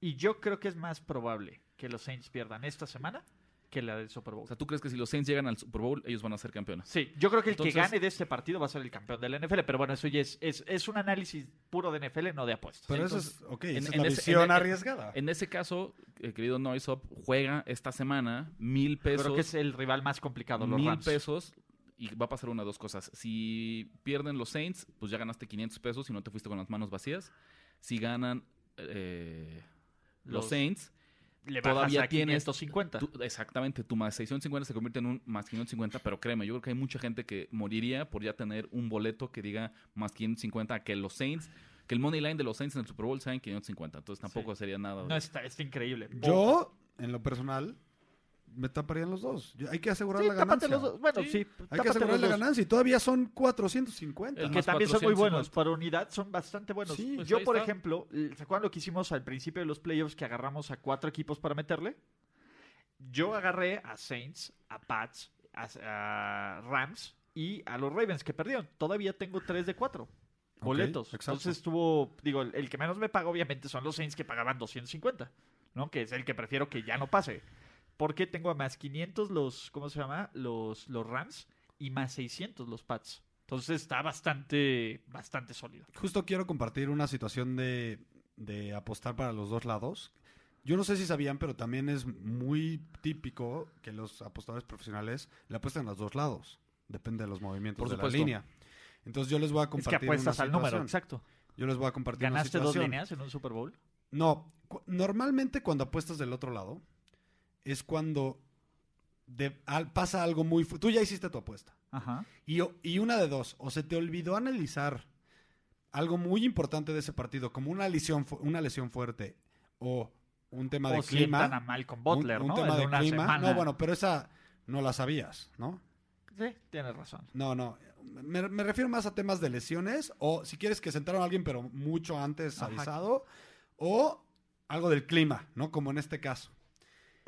Y yo creo que es más probable que los Saints pierdan esta semana que la del Super Bowl. O sea, ¿tú crees que si los Saints llegan al Super Bowl, ellos van a ser campeones? Sí, yo creo que el Entonces- que gane de este partido va a ser el campeón de la NFL, pero bueno, eso ya es, es, es un análisis puro de NFL, no de apuestas. Pero Entonces, eso es, ok, en- esa es en la ese- visión en- arriesgada. En ese caso, el querido Noisop juega esta semana mil pesos. creo que es el rival más complicado, los mil Rams. pesos y va a pasar una de dos cosas. Si pierden los Saints, pues ya ganaste 500 pesos y no te fuiste con las manos vacías. Si ganan eh, los, Los- Saints, Le bajas todavía a tienes 550. tú- exactamente, tu más 650 se convierte en un más 550, pero créeme, yo creo que hay mucha gente que moriría por ya tener un boleto que diga más 550 a que los Saints, que el money line de los Saints en el Super Bowl sea en 550. Entonces tampoco sería nada. No, está, está increíble. Yo, en lo personal, me taparían los dos. Yo- hay que asegurar Sí, la ganancia. los dos. Bueno, Sí, sí, Hay que asegurar la dos. ganancia y todavía son 450. El Que también son muy 450. buenos. Por unidad son bastante buenos. Sí, pues Yo, por está. ejemplo, ¿se acuerdan lo que hicimos al principio de los playoffs que agarramos a cuatro equipos para meterle? Yo agarré a Saints, a Pats, a, a Rams y a los Ravens que perdieron. Todavía tengo 3 de 4 boletos. Entonces estuvo, digo, el, el que menos me paga obviamente son los Saints que pagaban 250, ¿no? Que es el que prefiero que ya no pase. Porque tengo a más 500 los, ¿cómo se llama? Los, los Rams y más 600 los Pats. Entonces está bastante, bastante sólido. Justo quiero compartir una situación de, de apostar para los dos lados. Yo no sé si sabían, pero también es muy típico que los apostadores profesionales le apuesten a los dos lados. Depende de los movimientos Por de la línea. Entonces yo les voy a Es que compartir apuestas una al número, exacto. Yo les voy a compartir una ¿Ganaste dos situación. líneas en un Super Bowl? No, normalmente cuando apuestas del otro lado es cuando de- al- pasa algo muy... Tú ya hiciste tu apuesta. Ajá. Y, y una de dos, o se te olvidó analizar algo muy importante de ese partido, como una lesión, una lesión fuerte o un tema de o clima. sientan a Malcolm Butler, un, un ¿no? tema de clima. semana. No, bueno, pero esa no la sabías, ¿no? Sí, tienes razón. No, no. Me, me refiero más a temas de lesiones o si quieres que sentaron a alguien pero mucho antes Ajá. avisado o algo del clima, ¿no? Como en este caso.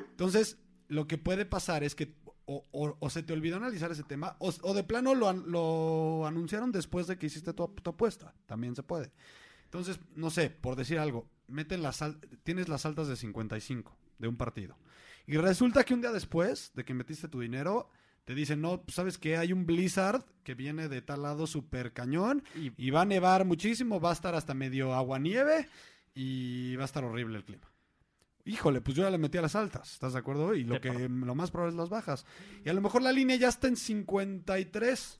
Entonces, lo que puede pasar es que o, o- o se te olvidó analizar ese tema o, o de plano lo, an- lo anunciaron después de que hiciste tu, tu apuesta. También se puede. Entonces, no sé, por decir algo, meten las al- tienes las altas de 55 de un partido. Y resulta que un día después de que metiste tu dinero, te dicen, no, pues, ¿sabes qué? Hay un blizzard que viene de tal lado súper cañón Y y va a nevar muchísimo, va a estar hasta medio agua-nieve y va a estar horrible el clima. Híjole, pues yo ya le metí a las altas, ¿estás de acuerdo? Y lo que lo más probable es las bajas. Y a lo mejor la línea ya está en 53.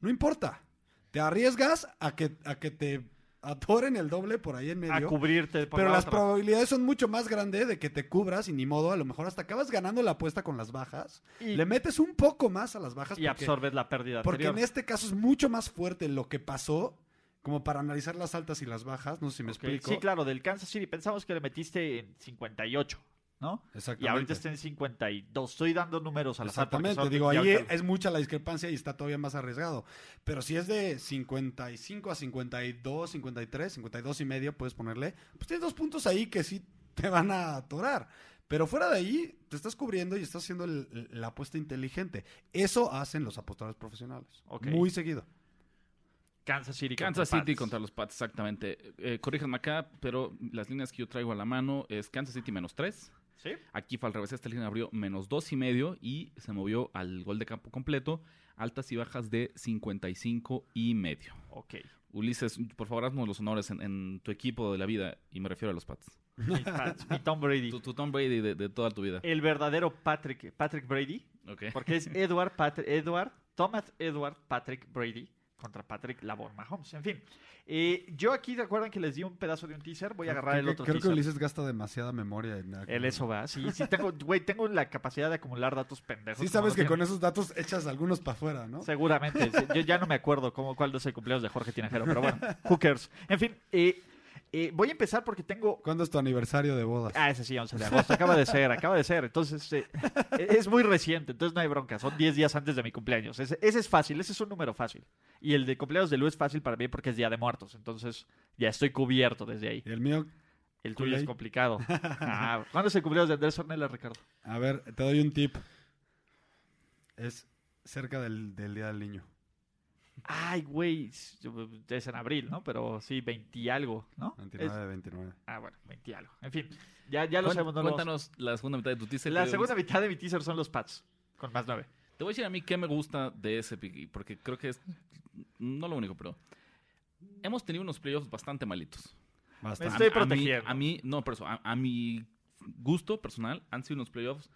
No importa. Te arriesgas a que, a que te atoren el doble por ahí en a medio. cubrirte por Pero la las otra. probabilidades son mucho más grandes de que te cubras y ni modo, a lo mejor hasta acabas ganando la apuesta con las bajas. Y- Le metes un poco más a las bajas y porque, absorbes la pérdida porque anterior. en este caso es mucho más fuerte lo que pasó como para analizar las altas y las bajas. No sé si me explico. Sí, claro, del Kansas City pensamos que le metiste en 58, ¿no? Exactamente. Y ahorita está en 52. Estoy dando números al azar. Exactamente, digo, ahí ahorita- es mucha la discrepancia y está todavía más arriesgado. Pero si es de 55 a 52, 53, 52 y medio, puedes ponerle, pues tienes dos puntos ahí que sí te van a atorar. Pero fuera de ahí, te estás cubriendo y estás haciendo el- la apuesta inteligente. Eso hacen los apostadores profesionales. Ok. Muy seguido. Kansas City Kansas contra City Pats. contra los Pats, exactamente. Eh, corríjanme acá, pero las líneas que yo traigo a la mano es Kansas City menos 3. ¿Sí? Aquí fue al revés, esta línea abrió menos dos y medio y se movió al gol de campo completo, altas y bajas de 55 y medio. Ok. Ulises, por favor, haznos los honores en, en tu equipo de la vida, y me refiero a los Pats. Mis Pats, mi Tom Brady. Tu, tu Tom Brady de, de toda tu vida. El verdadero Patrick, Patrick Brady, Ok. porque es Edward, Pat- Edward, Thomas Edward Patrick Brady contra Patrick Lavon Mahomes. En fin, eh, yo aquí recuerdan que les di un pedazo de un teaser, voy a agarrar el Creo- otro Creo que teaser. Ulises gasta demasiada memoria. En El eso va, sí, sí tengo, güey, tengo la capacidad de acumular datos pendejos. Sí sabes que tienen- con esos datos echas algunos para afuera, ¿no? Seguramente. sí, Yo ya no me acuerdo cómo, cuál es el cumpleaños de Jorge Tinajero, pero bueno, who cares. En fin, eh, eh, voy a empezar porque tengo... ¿Cuándo es tu aniversario de bodas? Ah, ese sí, 11 de agosto. Acaba de ser, acaba de ser. Entonces, eh, es muy reciente, entonces no hay bronca. Son 10 días antes de mi cumpleaños. Ese, ese es fácil, ese es un número fácil. Y el de cumpleaños de Lu es fácil para mí porque es Día de Muertos. Entonces, ya estoy cubierto desde ahí. Y el mío, El tuyo es complicado. Ah, ¿Cuándo es el cumpleaños de Andrés Ornella, Ricardo? a ver, te doy un tip. Es cerca del, del Día del Niño. Ay, güey, es en abril, ¿no? Pero sí, 20 y algo, ¿no? 29 Es- de 29. Ah, bueno, 20 y algo. En fin, ya, ya lo sabemos. no Cuéntanos la segunda mitad de tu teaser. La segunda mitad de mi teaser son los Pats, con más 9. Te voy a decir a mí qué me gusta de ese pick, porque creo que es no lo único, pero hemos tenido unos playoffs bastante malitos. Bastante. estoy a mí- protegiendo. A mí, no, por eso, a, a mi gusto personal han sido unos playoffs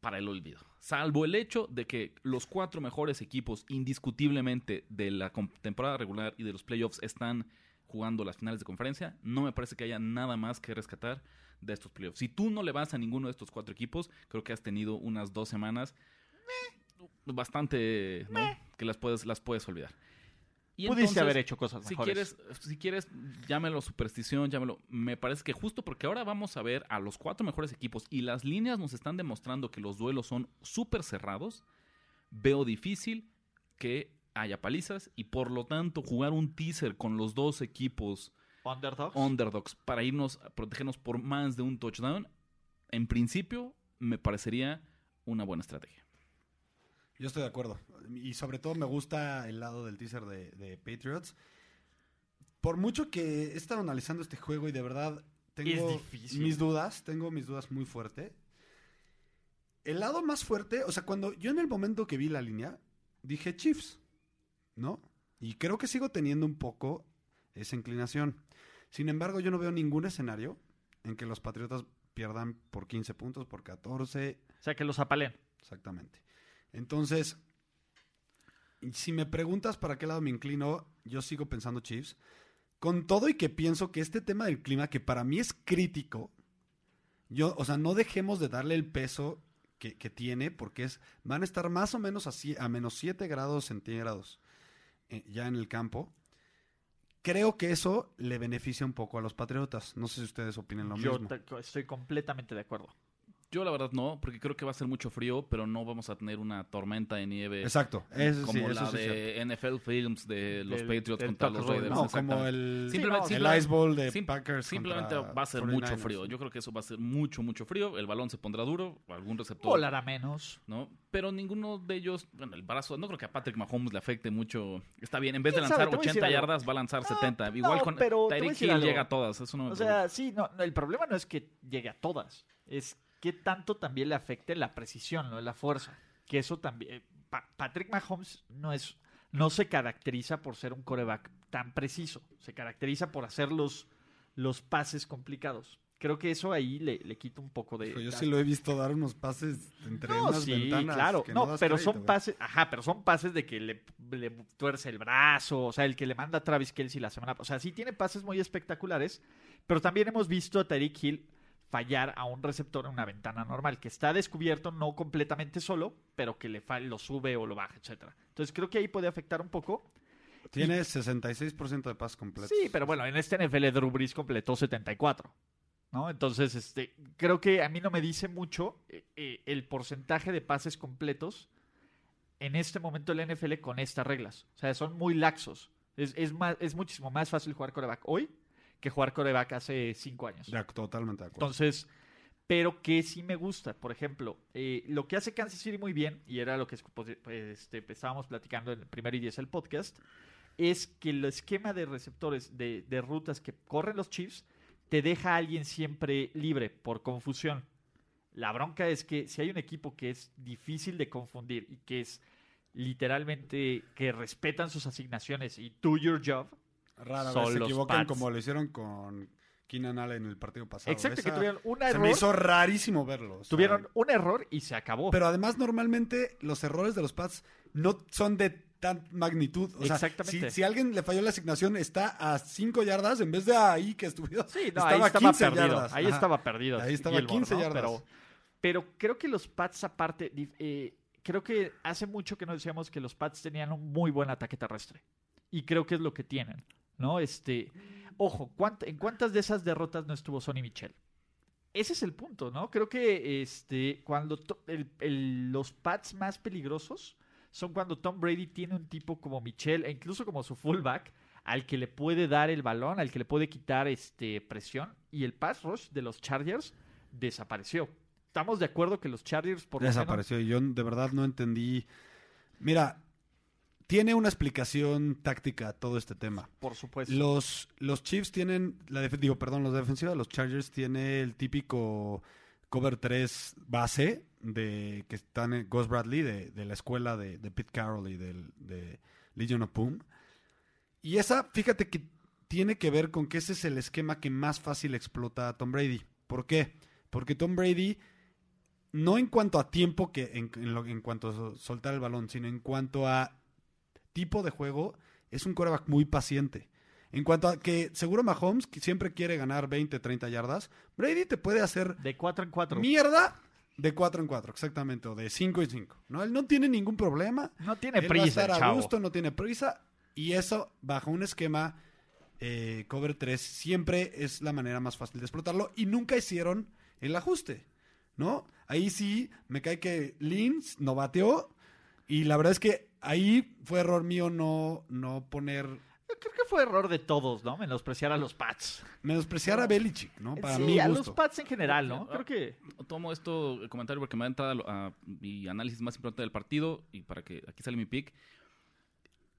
para el olvido. Salvo el hecho de que los cuatro mejores equipos indiscutiblemente de la temporada regular y de los playoffs están jugando las finales de conferencia, no me parece que haya nada más que rescatar de estos playoffs. Si tú no le vas a ninguno de estos cuatro equipos, creo que has tenido unas dos semanas eh, bastante, ¿no? Que las puedes, las puedes olvidar. Y Pudiste entonces, haber hecho cosas si mejores. quieres, si quieres, llámelo superstición, llámelo. Me parece que justo porque ahora vamos a ver a los cuatro mejores equipos y las líneas nos están demostrando que los duelos son súper cerrados, veo difícil que haya palizas y por lo tanto jugar un teaser con los dos equipos Underdogs. underdogs para irnos a protegernos por más de un touchdown, en principio me parecería una buena estrategia. Yo estoy de acuerdo. Y sobre todo me gusta el lado del teaser de, de Patriots. Por mucho que he estado analizando este juego y de verdad tengo mis dudas, tengo mis dudas muy fuerte. El lado más fuerte, o sea, cuando yo en el momento que vi la línea, dije Chiefs, ¿no? Y creo que sigo teniendo un poco esa inclinación. Sin embargo, yo no veo ningún escenario en que los Patriotas pierdan por 15 puntos, por 14, O sea, que los apalen. Exactamente. Entonces, si me preguntas para qué lado me inclino, yo sigo pensando Chiefs. Con todo y que pienso que este tema del clima, que para mí es crítico, yo, o sea, no dejemos de darle el peso que, que tiene, porque es, van a estar más o menos así, a menos 7 grados centígrados eh, ya en el campo. Creo que eso le beneficia un poco a los Patriotas. No sé si ustedes opinen lo Yo mismo. te- estoy completamente de acuerdo. Yo la verdad no, porque creo que va a ser mucho frío, pero no vamos a tener una tormenta de nieve Exacto. Eso sí, como eso la sí cierto. de NFL Films de los Patriots del contra los. Raiders. No, como el, Simplemente- no, simplemente- el Ice Bowl de sim- Packers. Simplemente va a ser mucho 49ers. frío. Yo creo que eso va a ser mucho, mucho frío. El balón se pondrá duro, algún receptor. Volará menos. ¿no? Pero ninguno de ellos, bueno, el brazo, no creo que a Patrick Mahomes le afecte mucho. Está bien, en vez de ¿Quién lanzar sabe? Te voy a decir 80 algo. yardas, va a lanzar No, 70. Igual no, con Tyreek Hill algo. llega a todas. Eso no me O sea, sí, no, no, el problema no es que llegue a todas, es tanto también le afecte la precisión, no la fuerza. Que eso también. Pa- Patrick Mahomes no es, no se caracteriza por ser un coreback tan preciso, se caracteriza por hacer los, los pases complicados. Creo que eso ahí le, le quita un poco de. Yo sí lo he visto dar unos pases entre no, unas sí, ventanas. claro. que No, pero crédito, son pases, ajá, pero son pases de que le, le tuerce el brazo, o sea, el que le manda a Travis Kelsey la semana, o sea, sí tiene pases muy espectaculares, pero también hemos visto a Tyreek Hill fallar a un receptor en una ventana normal, que está descubierto no completamente solo, pero que le lo sube o lo baja, etcétera. Entonces creo que ahí puede afectar un poco. Tiene 66% de pases completos. Sí, pero bueno, en este NFL Drew Brees completó 74. ¿no? Entonces, este, creo que a mí no me dice mucho eh, eh, el porcentaje de pases completos en este momento del NFL con estas reglas. O sea, son muy laxos. Es, es, más, es muchísimo más fácil jugar coreback hoy que jugar coreback hace cinco años. Totalmente de acuerdo. Entonces, pero que sí me gusta. Por ejemplo, eh, lo que hace Kansas City muy bien, y era lo que pues, este, estábamos platicando en el primer y diez del podcast, es que el esquema de receptores, de, de rutas que corren los Chiefs, te deja a alguien siempre libre por confusión. La bronca es que si hay un equipo que es difícil de confundir y que es literalmente que respetan sus asignaciones y do your job, Rara son vez se los equivocan Pats. como lo hicieron con Keenan Allen en el partido pasado. exacto, que tuvieron un Se error, me hizo rarísimo verlo. o sea, tuvieron un error y se acabó. Pero además, normalmente los errores de los Pats no son de tan magnitud. O sea, Exactamente. Si, si alguien le falló la asignación, está a 5 yardas en vez de ahí que estuviera. Sí, no, estaba ahí a estaba 15 perdido. yardas. Ahí Ajá. estaba perdido. Ahí estaba Gilmore, 15 ¿no? yardas. Pero, pero creo que los Pats, aparte, eh, creo que hace mucho que nos decíamos que los Pats tenían un muy buen ataque terrestre. Y creo que es lo que tienen. ¿No? Este. Ojo, ¿cuánt- ¿en cuántas de esas derrotas no estuvo Sonny Michel? Ese es el punto, ¿no? Creo que este, cuando el- el- los Pats más peligrosos son cuando Tom Brady tiene un tipo como Michel, e incluso como su fullback, al que le puede dar el balón, al que le puede quitar este, presión. Y el pass rush de los Chargers desapareció. Estamos de acuerdo que los Chargers por Desapareció. Y yo de verdad no entendí. Mira, tiene una explicación táctica todo este tema. por supuesto. Los, los Chiefs tienen, la def- digo, perdón, los defensivos de los Chargers tiene el típico cover 3 base de que están en Ghost Bradley de, de la escuela de, de Pete Carroll y del, de Legion of Boom. Y esa, fíjate que tiene que ver con que ese es el esquema que más fácil explota a Tom Brady. ¿Por qué? Porque Tom Brady, no en cuanto a tiempo que en, en lo- en cuanto a so- soltar el balón, sino en cuanto a tipo de juego, es un quarterback muy paciente. En cuanto a que seguro Mahomes que siempre quiere ganar 20, 30 yardas, Brady te puede hacer De 4 en 4. mierda de 4 en 4, exactamente, o de 5 en 5. ¿no? Él no tiene ningún problema. No tiene Él va a prisa, estar a chavo. gusto, no tiene prisa. Y eso, bajo un esquema eh, cover 3, siempre es la manera más fácil de explotarlo. Y nunca hicieron el ajuste, ¿no? Ahí sí, me cae que Lins no bateó. Y la verdad es que ahí fue error mío no, no poner Creo que fue error de todos, ¿no? Menospreciar a los Pats. Menospreciar a Belichick, ¿no? Para sí, mí a los Pats en general, ¿no? Ah, Creo que... Tomo esto, el comentario, porque me da entrada a mi análisis más importante del partido y para que aquí sale mi pick.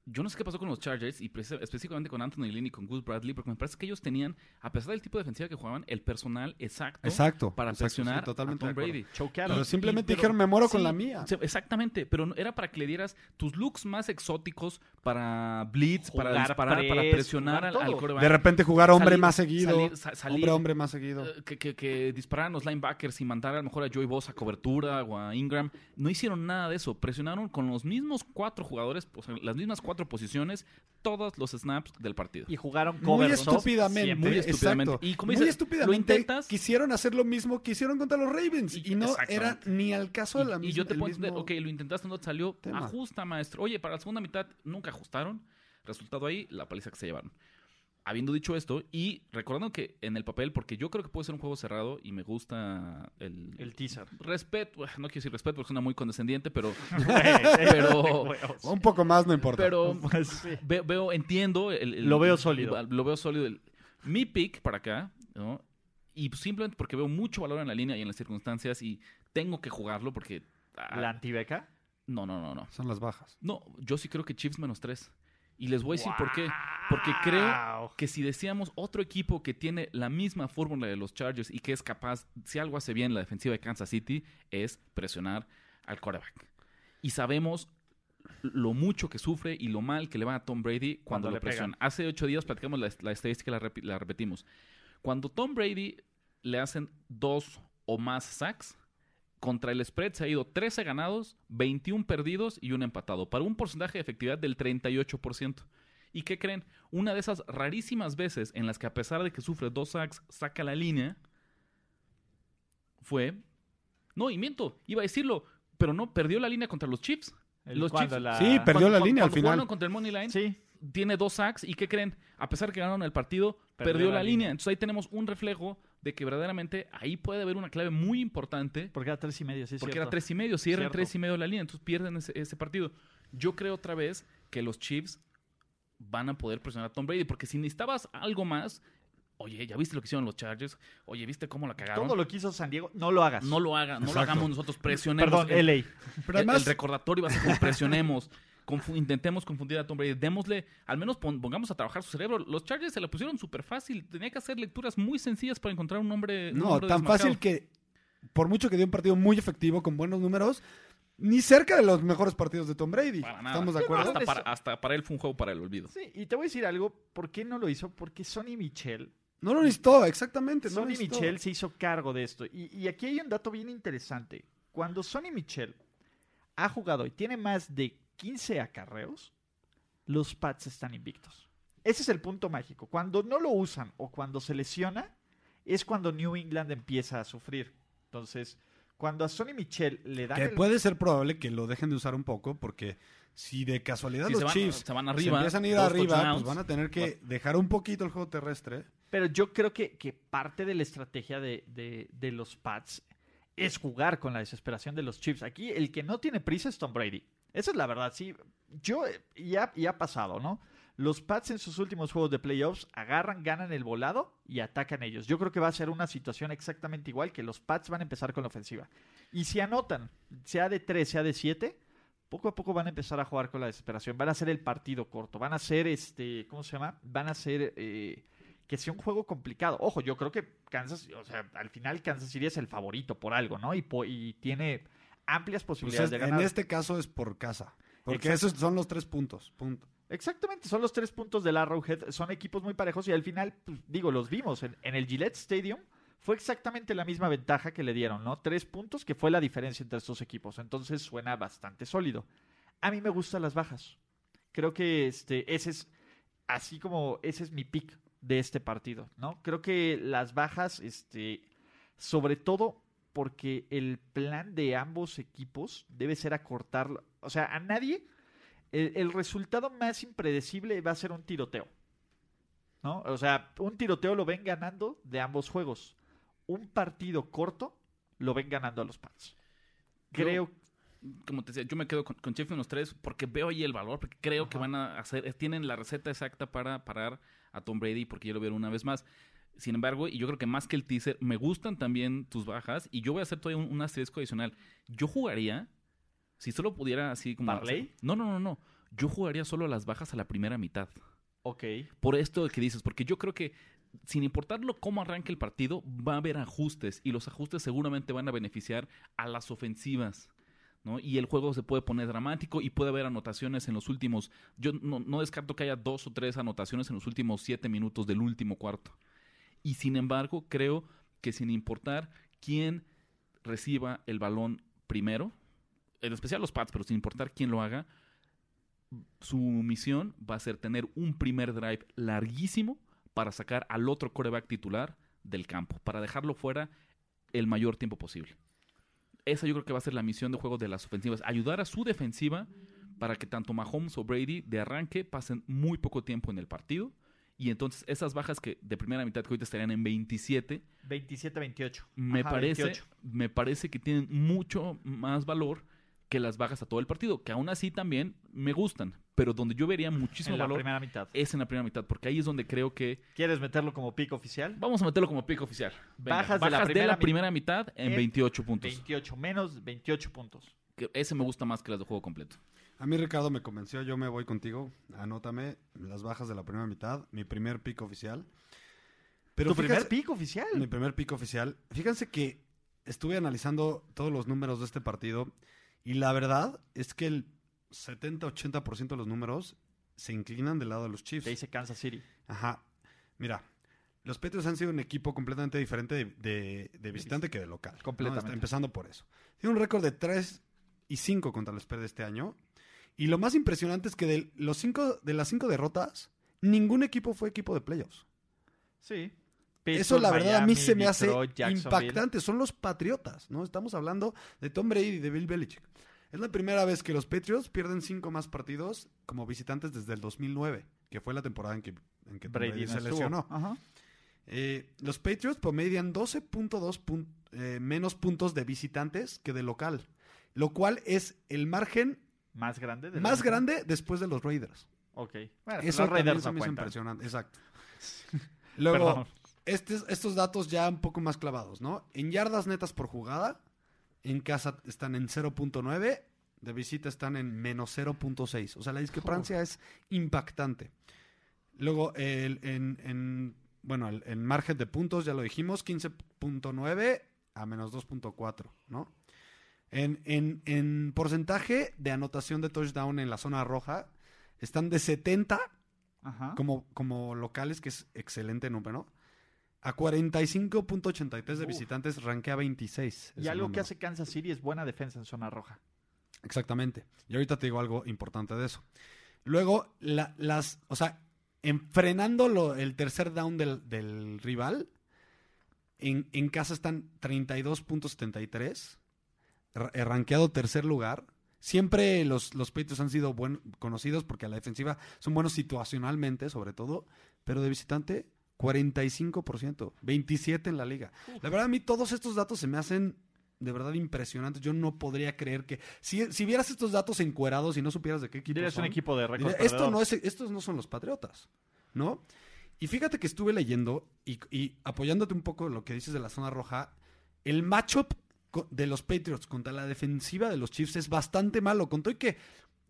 Yo no sé qué pasó con los Chargers y específicamente con Anthony Lynn y con Gus Bradley, porque me parece que ellos tenían, a pesar del tipo de defensiva que jugaban, el personal exacto, Exacto. para exacto, presionar sí, totalmente a Tom. Brady. Choquearon. Pero simplemente Y- pero- dijeron, me muero con la mía. Exactamente, pero no- era para que le dieras tus looks más exóticos para blitz, para disparar, para presionar al, al. De repente jugar hombre Salir- más seguido. salir- sa- salir- hombre, hombre más seguido. Eh, que, que, que dispararan los linebackers y mandar a lo mejor a Joey Bosa a cobertura o a Ingram. No hicieron nada de eso. Presionaron con los mismos cuatro jugadores, o sea, las mismas cuatro posiciones, todos los snaps del partido. Y jugaron Muy cover soft estúpidamente. Muy estúpidamente. exacto. Y como Muy dices, estúpidamente lo intentas- quisieron hacer lo mismo que hicieron contra los Ravens. Y- Y, no era ni al caso de la Y, y misma. yo te puedo entender, ok, lo intentaste, no te salió, tema. ajusta, maestro. Oye, para la segunda mitad nunca ajustaron. Resultado ahí, la paliza que se llevaron. Habiendo dicho esto, y recordando que en el papel, porque yo creo que puede ser un juego cerrado y me gusta el, El teaser. respeto, no quiero decir respeto porque suena muy condescendiente, pero, Pero... Un poco más no importa. pero Pues sí. veo, entiendo. el- el- Lo veo sólido. Lo veo sólido. El- mi pick para acá, ¿no? Y simplemente porque veo mucho valor en la línea y en las circunstancias y tengo que jugarlo porque... ah, ¿La antibeca? No, no, no, no. Son las bajas. No, yo sí creo que Chiefs menos tres. Y les voy a decir por qué. Porque creo que si decíamos otro equipo que tiene la misma fórmula de los Chargers y que es capaz, si algo hace bien la defensiva de Kansas City, es presionar al quarterback. Y sabemos lo mucho que sufre y lo mal que le va a Tom Brady cuando, Cuando lo pegan. presiona. Hace ocho días platicamos la, la estadística, la, la repetimos. Cuando Tom Brady le hacen dos o más sacks, contra el spread se ha ido 13 ganados, 21 perdidos y un empatado, para un porcentaje de efectividad del 38%. ¿Y qué creen? Una de esas rarísimas veces en las que a pesar de que sufre dos sacks, saca la línea, fue... No, y miento, iba a decirlo, pero no, perdió la línea contra los Chiefs. El- Los Chiefs- la- Sí, perdió Cuando- la cuando- línea al final. jugaron contra el Money Line, Sí. tiene dos sacks y ¿qué creen? A pesar que ganaron el partido, Perdió perdió, la la, línea. línea. Entonces ahí tenemos un reflejo de que verdaderamente ahí puede haber una clave muy importante Porque era tres y medio, sí, porque cierto. era tres y medio, cierran Cierto. tres y medio la línea, entonces pierden ese, ese partido. Yo creo otra vez que los Chiefs van a poder presionar a Tom Brady, porque si necesitabas algo más, oye, ya viste lo que hicieron los Chargers, oye, viste cómo la cagaron. Todo lo que hizo San Diego, no lo hagas. No lo hagan, no lo hagamos nosotros, presionemos. Perdón, el, LA. Pero el- además, el recordatorio va a ser como presionemos. confu- intentemos confundir a Tom Brady. Démosle, al menos pon- pongamos a trabajar su cerebro. Los Chargers se la pusieron súper fácil. Tenía que hacer lecturas muy sencillas para encontrar un nombre. un no, tan desmarcado. fácil que, por mucho que dio un partido muy efectivo, con buenos números, ni cerca de los mejores partidos de Tom Brady. Para nada. ¿Estamos de acuerdo? Hasta para, hasta para él fue un juego para el olvido. Sí, y te voy a decir algo. ¿Por qué no lo hizo? Porque Sonny Michel No lo necesitó, exactamente. No Sonny necesitó. Michel se hizo cargo de esto. Y, y aquí hay un dato bien interesante. Cuando Sonny Michel ha jugado y tiene más de 15 acarreos, los Pats están invictos. Ese es el punto mágico. Cuando no lo usan o cuando se lesiona, es cuando New England empieza a sufrir. Entonces, cuando a Sonny Michel le dan Que el- puede ser probable que lo dejen de usar un poco, porque si de casualidad Si los se van- Chiefs se van se arriba, empiezan a ir arriba, pues van a tener que dejar un poquito el juego terrestre. Pero yo creo que, que parte de la estrategia de, de- de los Pats es jugar con la desesperación de los Chiefs. Aquí el que no tiene prisa es Tom Brady. Esa es la verdad, sí. Yo, eh, ya, ya ha pasado, ¿no? Los Pats en sus últimos juegos de playoffs agarran, ganan el volado y atacan ellos. Yo creo que va a ser una situación exactamente igual, que los Pats van a empezar con la ofensiva. Y si anotan, sea de 3, sea de 7, poco a poco van a empezar a jugar con la desesperación. Van a hacer el partido corto. Van a hacer, este, ¿cómo se llama? Van a hacer eh, que sea un juego complicado. Ojo, yo creo que Kansas, o sea, al final Kansas City es el favorito por algo, ¿no? Y, y tiene amplias Pues posibilidades es- de en ganar. este caso es por casa. Porque esos son los tres puntos. Punto. Exactamente, son los tres puntos del Arrowhead. Son equipos muy parejos y al final, pues, digo, los vimos en, en el Gillette Stadium. Fue exactamente la misma ventaja que le dieron, ¿no? Tres puntos, que fue la diferencia entre estos equipos. Entonces suena bastante sólido. A mí me gustan las bajas. Creo que este, ese es, así como ese es mi pick de este partido, ¿no? Creo que las bajas, este, sobre todo porque el plan de ambos equipos debe ser acortar, o sea, a nadie el, el resultado más impredecible va a ser un tiroteo. ¿No? O sea, un tiroteo lo ven ganando de ambos juegos. Un partido corto lo ven ganando a los Pats. Yo- Creo. como te decía, yo me quedo con, con Sheffield en los tres porque veo ahí el valor, porque creo que van a hacer, tienen la receta exacta para parar a Tom Brady, porque ya lo vieron una vez más. Sin embargo, y yo creo que más que el teaser, me gustan también tus bajas, y yo voy a hacer todavía un, un asterisco adicional. Yo jugaría, si solo pudiera así como... No, no, no, no. Yo jugaría solo las bajas a la primera mitad. Ok. Por esto que dices, porque yo creo que sin importarlo cómo arranque el partido, va a haber ajustes y los ajustes seguramente van a beneficiar a las ofensivas. ¿no? Y el juego se puede poner dramático y puede haber anotaciones en los últimos. Yo no, no descarto que haya dos o tres anotaciones en los últimos siete minutos del último cuarto. Y sin embargo, creo que sin importar quién reciba el balón primero, en especial los Pats, pero sin importar quién lo haga, su misión va a ser tener un primer drive larguísimo para sacar al otro coreback titular del campo, para dejarlo fuera el mayor tiempo posible. Esa yo creo que va a ser la misión de juego de las ofensivas, ayudar a su defensiva para que tanto Mahomes o Brady de arranque pasen muy poco tiempo en el partido y entonces esas bajas que de primera mitad que ahorita estarían en 27, 27-28. me Ajá, parece 28. me parece que tienen mucho más valor que las bajas a todo el partido, que aún así también me gustan, pero donde yo vería muchísimo En la valor primera mitad. es en la primera mitad, porque ahí es donde creo que ¿Quieres meterlo como pick oficial? vamos a meterlo como pico oficial. Venga, Bajas de la primera mi- primera mitad en en 28 puntos. 28, menos 28 puntos. Que ese me gusta más que las de juego completo. A mí Ricardo me convenció, yo me voy contigo. Anótame las bajas de la primera mitad, mi primer pick oficial. Pero ¿Tu primer pick oficial? Mi primer pick oficial. Fíjense que estuve analizando todos los números de este partido y la verdad es que el 70-80% de los números se inclinan del lado de los Chiefs. Te dice Kansas City. Ajá. Mira, los Patriots han sido un equipo completamente diferente de, de- de visitante que de local. Completamente. Empezando por eso. Tiene un récord de 3 y 5 contra los Patriots este año. Y lo más impresionante es que de, los cinco, de las 5 derrotas, ningún equipo fue equipo de playoffs. Sí. Eso la verdad a mí se me hace Detroit, impactante. Son los Patriotas, ¿no? Estamos hablando de Tom Brady y de Bill Belichick. Es la primera vez que los Patriots pierden cinco más partidos como visitantes desde el 2009, que fue la temporada en que, en que Brady se estuvo. lesionó. Ajá. Eh, los Patriots promedian 12.2 pun- eh, menos puntos de visitantes que de local, lo cual es el margen Más grande. de más grande después de los Raiders. Ok. Bueno, Eso los Raiders se no me hizo cuentan. impresionante, exacto. Luego, estes- estos datos ya un poco más clavados, ¿no? En yardas netas por jugada, en casa están en 0.9, de visita están en menos 0.6. O sea, la discrepancia es impactante. Luego, el- en, en- bueno, el, en margen de puntos, ya lo dijimos, 15.9 a menos 2.4, ¿no? En, en, en porcentaje de anotación de touchdown en la zona roja, están de 70 Ajá. como, como locales, que es excelente número, a 45.83 de visitantes, rankea 26. Y algo que hace Kansas City es buena defensa en zona roja. Exactamente. Y ahorita te digo algo importante de eso. Luego, la- las, o sea, en frenando lo- el tercer down del, del rival, en, en casa están 32.73, ra- eh, rankeado tercer lugar. Siempre los, los Patriots han sido buen, conocidos porque a la defensiva son buenos situacionalmente, sobre todo, pero de visitante, 45%, 27 en la liga. La verdad, a mí todos estos datos se me hacen de verdad impresionantes. Yo no podría creer que. Si, si vieras estos datos encuerados y no supieras de qué equipo Dirías son, un equipo de diría, esto no es, estos no son los Patriotas, ¿no? Y fíjate que estuve leyendo y, y apoyándote un poco lo que dices de la zona roja, el matchup de los Patriots contra la defensiva de los Chiefs es bastante malo. Con todo y que,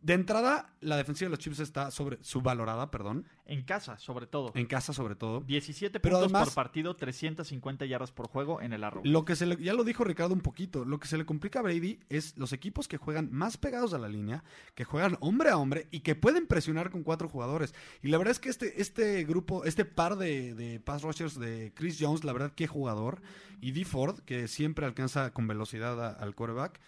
de entrada, la defensiva de los Chiefs está sobre subvalorada, perdón, En casa, sobre todo. en casa sobre todo. 17 Pero puntos además- por partido, 350 yardas por juego en el arrow. Lo que se le, ya lo dijo Ricardo un poquito, lo que se le complica a Brady es los equipos que juegan más pegados a la línea, que juegan hombre a hombre y que pueden presionar con cuatro jugadores. Y la verdad es que este, este grupo, este par de, de pass rushers de Chris Jones, la verdad qué jugador, y D. Ford, que siempre alcanza con velocidad a- al quarterback,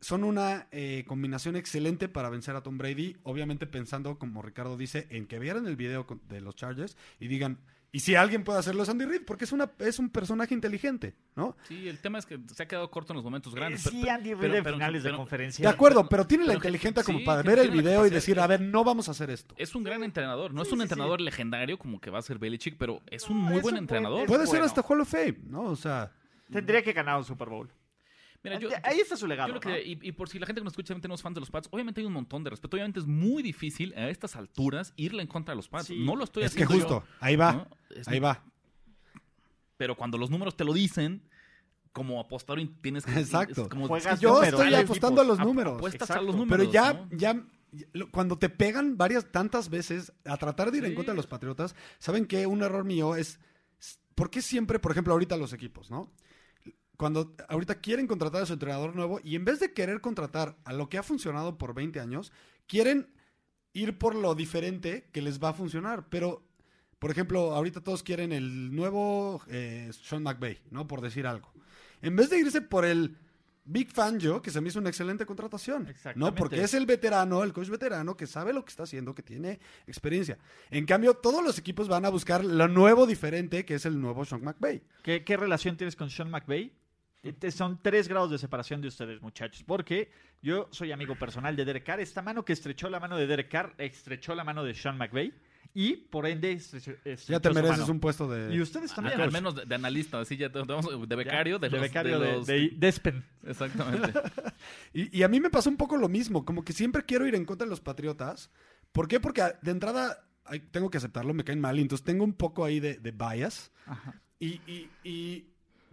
son una eh, combinación excelente para vencer a Tom Brady, obviamente pensando, como Ricardo dice, en que vieran el video de los Chargers y digan, y si alguien puede hacerlo es Andy Reid, porque es, una, es un personaje inteligente, ¿no? Sí, el tema es que se ha quedado corto en los momentos Eh, grandes. sí, pero- Andy Reid en pero- finales de conferencia. De acuerdo, pero tiene la pero inteligencia como sí, para ver el video y decir, a ver, no vamos a hacer esto. Es un gran entrenador, no es Sí, un sí, entrenador legendario como que va a ser Belichick, pero es un No, muy es buen entrenador. Puede ser bueno. hasta Hall of Fame, ¿no? O sea, Tendría que ganar un Super Bowl. Mira, yo, Ahí está su legado. Yo lo ¿no? que, y, y por si la gente que nos escucha obviamente no es fan de los Pats, obviamente hay un montón de respeto. Obviamente es muy difícil a estas alturas irle en contra de los Pats. Sí. No lo estoy Es que haciendo justo, yo, ahí va, ¿no? Es- ahí va. Pero cuando los números te lo dicen, como apostador tienes que... Exacto. es como- Juegas Yo estoy apostando a los números. Apuestas a los números. Pero ya, ¿no? ya, cuando te pegan varias, tantas veces a tratar de ir en contra de los Patriotas, ¿saben qué? Un error mío es, ¿por qué siempre, por ejemplo, ahorita los equipos, ¿no? Cuando ahorita quieren contratar a su entrenador nuevo y en vez de querer contratar a lo que ha funcionado por 20 años, quieren ir por lo diferente que les va a funcionar. Pero, por ejemplo, ahorita todos quieren el nuevo eh, Sean McVay, ¿no? Por decir algo. En vez de irse por el Big Fan yo, que se me hizo una excelente contratación. ¿no? Exactamente. Porque es el veterano, el coach veterano, que sabe lo que está haciendo, que tiene experiencia. En cambio, todos los equipos van a buscar lo nuevo diferente, que es el nuevo Sean McVay. ¿Qué, qué relación tienes con Sean McVay? Son tres grados de separación de ustedes, muchachos. Porque yo soy amigo personal de Derek Carr. Esta mano que estrechó la mano de Derek Carr, estrechó la mano de Sean McVay. Y por ende, estrechó, estrechó Ya te su mereces mano. un puesto de... Y ustedes también. Al, al menos de, de analista, así ya te- de Ya, becario, de, los, becario de de, los- de- Despen. Exactamente. Y, y a mí me pasó un poco lo mismo, como que siempre quiero ir en contra de los Patriotas. ¿Por qué? Porque a- de entrada tengo que aceptarlo, me caen mal, y entonces tengo un poco ahí de, de bias. Ajá. Y, y- y-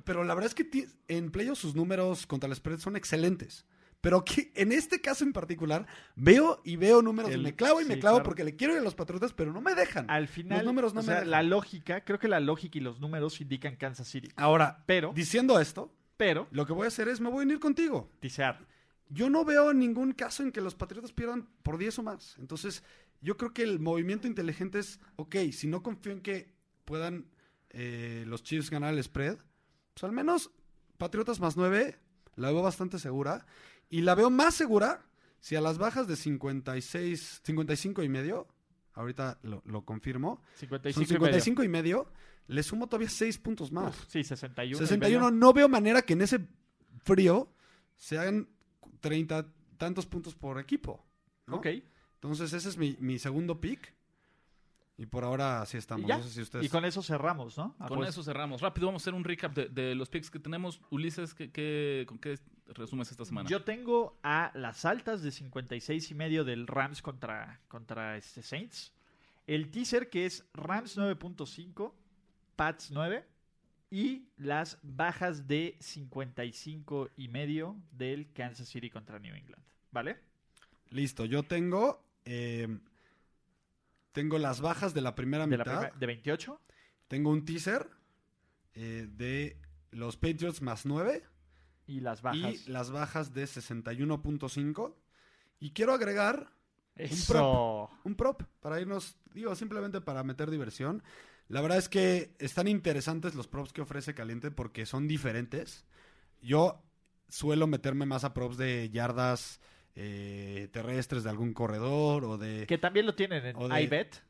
pero la verdad es que en playoffs sus números contra el spread son excelentes. Pero que en este caso en particular, veo y veo números El- y me clavo y me sí, clavo claro. porque le quiero ir a los Patriotas, pero no me dejan. Al final, Los números no o me sea, dejan. la lógica, creo que la lógica y los números indican Kansas City. Ahora, Pero, diciendo esto, pero, lo que voy a hacer es me voy a unir contigo. tisear. Yo no veo ningún caso en que los Patriotas pierdan por 10 o más. Entonces, yo creo que el movimiento inteligente es, ok, si no confío en que puedan eh, los Chiefs ganar el spread, pues al menos Patriotas más 9, la veo bastante segura. Y la veo más segura si a las bajas de 56, 55 y medio, ahorita lo, lo confirmo, 55, son 55 y medio, le sumo todavía 6 puntos y medio. más. Uf, sí, 61. y 61, medio. no veo manera que en ese frío se hagan 30 tantos puntos por equipo. ¿no? Ok. Entonces ese es mi, mi segundo pick. Y por ahora así estamos. Y ya. No sé si ustedes... Y con eso cerramos, ¿no? Ah, Con pues, eso cerramos. Rápido, vamos a hacer un recap de, de los picks que tenemos. Ulises, ¿qué, qué, con qué resumes esta semana? Yo tengo a las altas de 56 y medio del Rams contra, contra este Saints. El teaser que es Rams 9.5, Pats 9. Y las bajas de 55 y medio del Kansas City contra New England. ¿Vale? Listo, yo tengo... eh, tengo las bajas de la primera De, la mitad. prima- de 28. Tengo un teaser eh, de los Patriots más 9. Y las bajas. Y las bajas de 61.5. Y quiero agregar Eso. un prop para irnos, digo, simplemente para meter diversión. La verdad es que están interesantes los props que ofrece Caliente porque son diferentes. Yo suelo meterme más a props de yardas eh, terrestres de algún corredor o de... Que también lo tienen en de- iBet.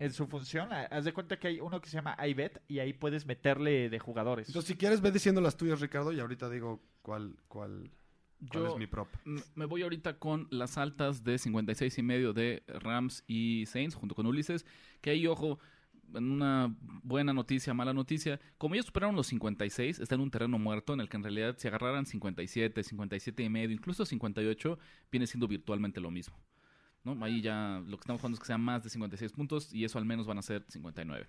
En su función. Ha- Haz de cuenta que hay uno que se llama iBet y ahí puedes meterle de jugadores. Entonces, si quieres, ve diciendo las tuyas, Ricardo, y ahorita digo cuál, cuál, cuál Yo es mi prop. me voy ahorita con las altas de 56 y medio de Rams y Saints, junto con Ulises. Que ahí, ojo, en una buena noticia, mala noticia. Como ellos superaron los 56, está en un terreno muerto en el que en realidad si agarraran 57, 57 y medio, incluso 58, viene siendo virtualmente lo mismo. ¿no? Ahí ya lo que estamos jugando es que sean más de 56 puntos y eso al menos van a ser 59.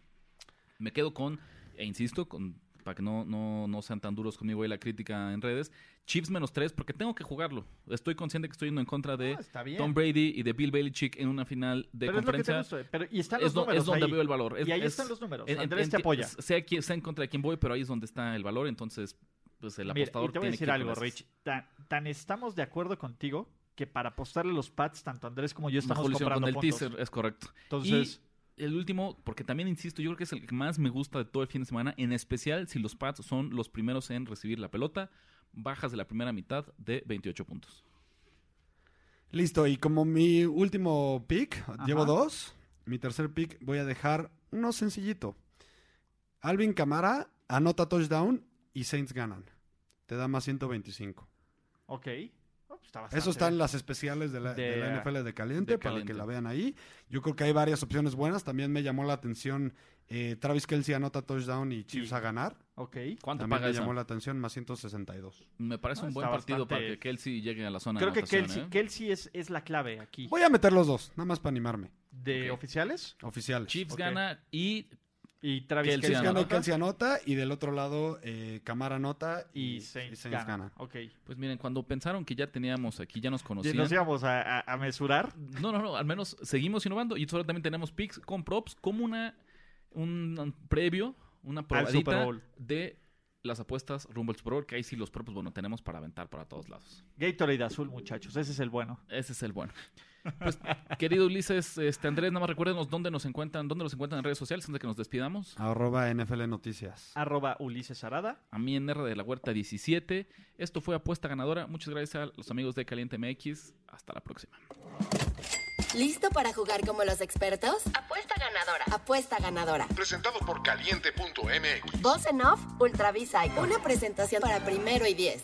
Me quedo con, e insisto, con, para que no, no, no sean tan duros conmigo y la crítica en redes, Chiefs menos 3 porque tengo que jugarlo. Estoy consciente que estoy yendo en contra de Ah. Tom Brady y de Bill Belichick en una final de Pero es lo que te conferencia. gusta, pero- y están los es, números es donde ahí. veo el valor. Es- y ahí es- están los números. en- Andrés en- te apoya. Sé, a quién- sé en contra de quién voy, pero ahí es donde está el valor. Entonces, pues el Mira, apostador y te voy a tiene decir que algo. Rich. Tan, tan estamos de acuerdo contigo que para apostarle los pads, tanto Andrés como yo estamos comprando con el puntos. teaser, es correcto. Entonces, Y el último, porque también insisto, yo creo que es el que más me gusta de todo el fin de semana, en especial si los Pats son los primeros en recibir la pelota, bajas de la primera mitad de 28 puntos. Listo, y como mi último pick, llevo dos. Mi tercer pick voy a dejar uno sencillito. Alvin Camara anota touchdown y Saints ganan. Te da más 125. ok. Pues está bastante Eso está en bien. las especiales de la, de De- la NFL de caliente, de para que la vean ahí. Yo creo que hay varias opciones buenas. También me llamó la atención eh, Travis Kelsey anota touchdown y Chiefs a ganar. Ok. ¿Cuánto También paga me esa? llamó la atención, más 162. Me parece Ah, un buen partido para que Kelsey llegue a la zona Creo de que Kelsey, ¿eh? Kelsey es, es la clave aquí. Voy a meter los dos, nada más para animarme. ¿De oficiales? Oficiales. Chiefs gana y Y Travis Kelsey Kelsey Kelsey gana y anota. Kelsey anota. Y del otro lado, eh, Camara anota y, Y Saints, gana. gana. Ok. pues miren, cuando pensaron que ya teníamos aquí, ya nos Y conocían. nos íbamos a, a- a mesurar. No, no, no, al menos seguimos innovando y solo también tenemos picks con props como una un, previo, una Super probadita Bowl. de las apuestas rumbo al Super Bowl, que ahí sí los props, bueno, tenemos para aventar para todos lados. Gatorade azul, muchachos. Ese es el bueno. Ese es el bueno. Pues, querido Ulises, este Andrés, nada más recuérdenos dónde nos encuentran, dónde nos encuentran en redes sociales antes de que nos despidamos. Arroba NFL Noticias. Arroba Ulises Arada. A mí en R de la Huerta 17. Esto fue Apuesta Ganadora. Muchas gracias a los amigos de Caliente MX. Hasta la próxima. ¿Listo para jugar como los expertos? Apuesta ganadora. Apuesta ganadora. Presentado por caliente.mx. Voz en off, Ultra Psycho. Una presentación para primero y diez.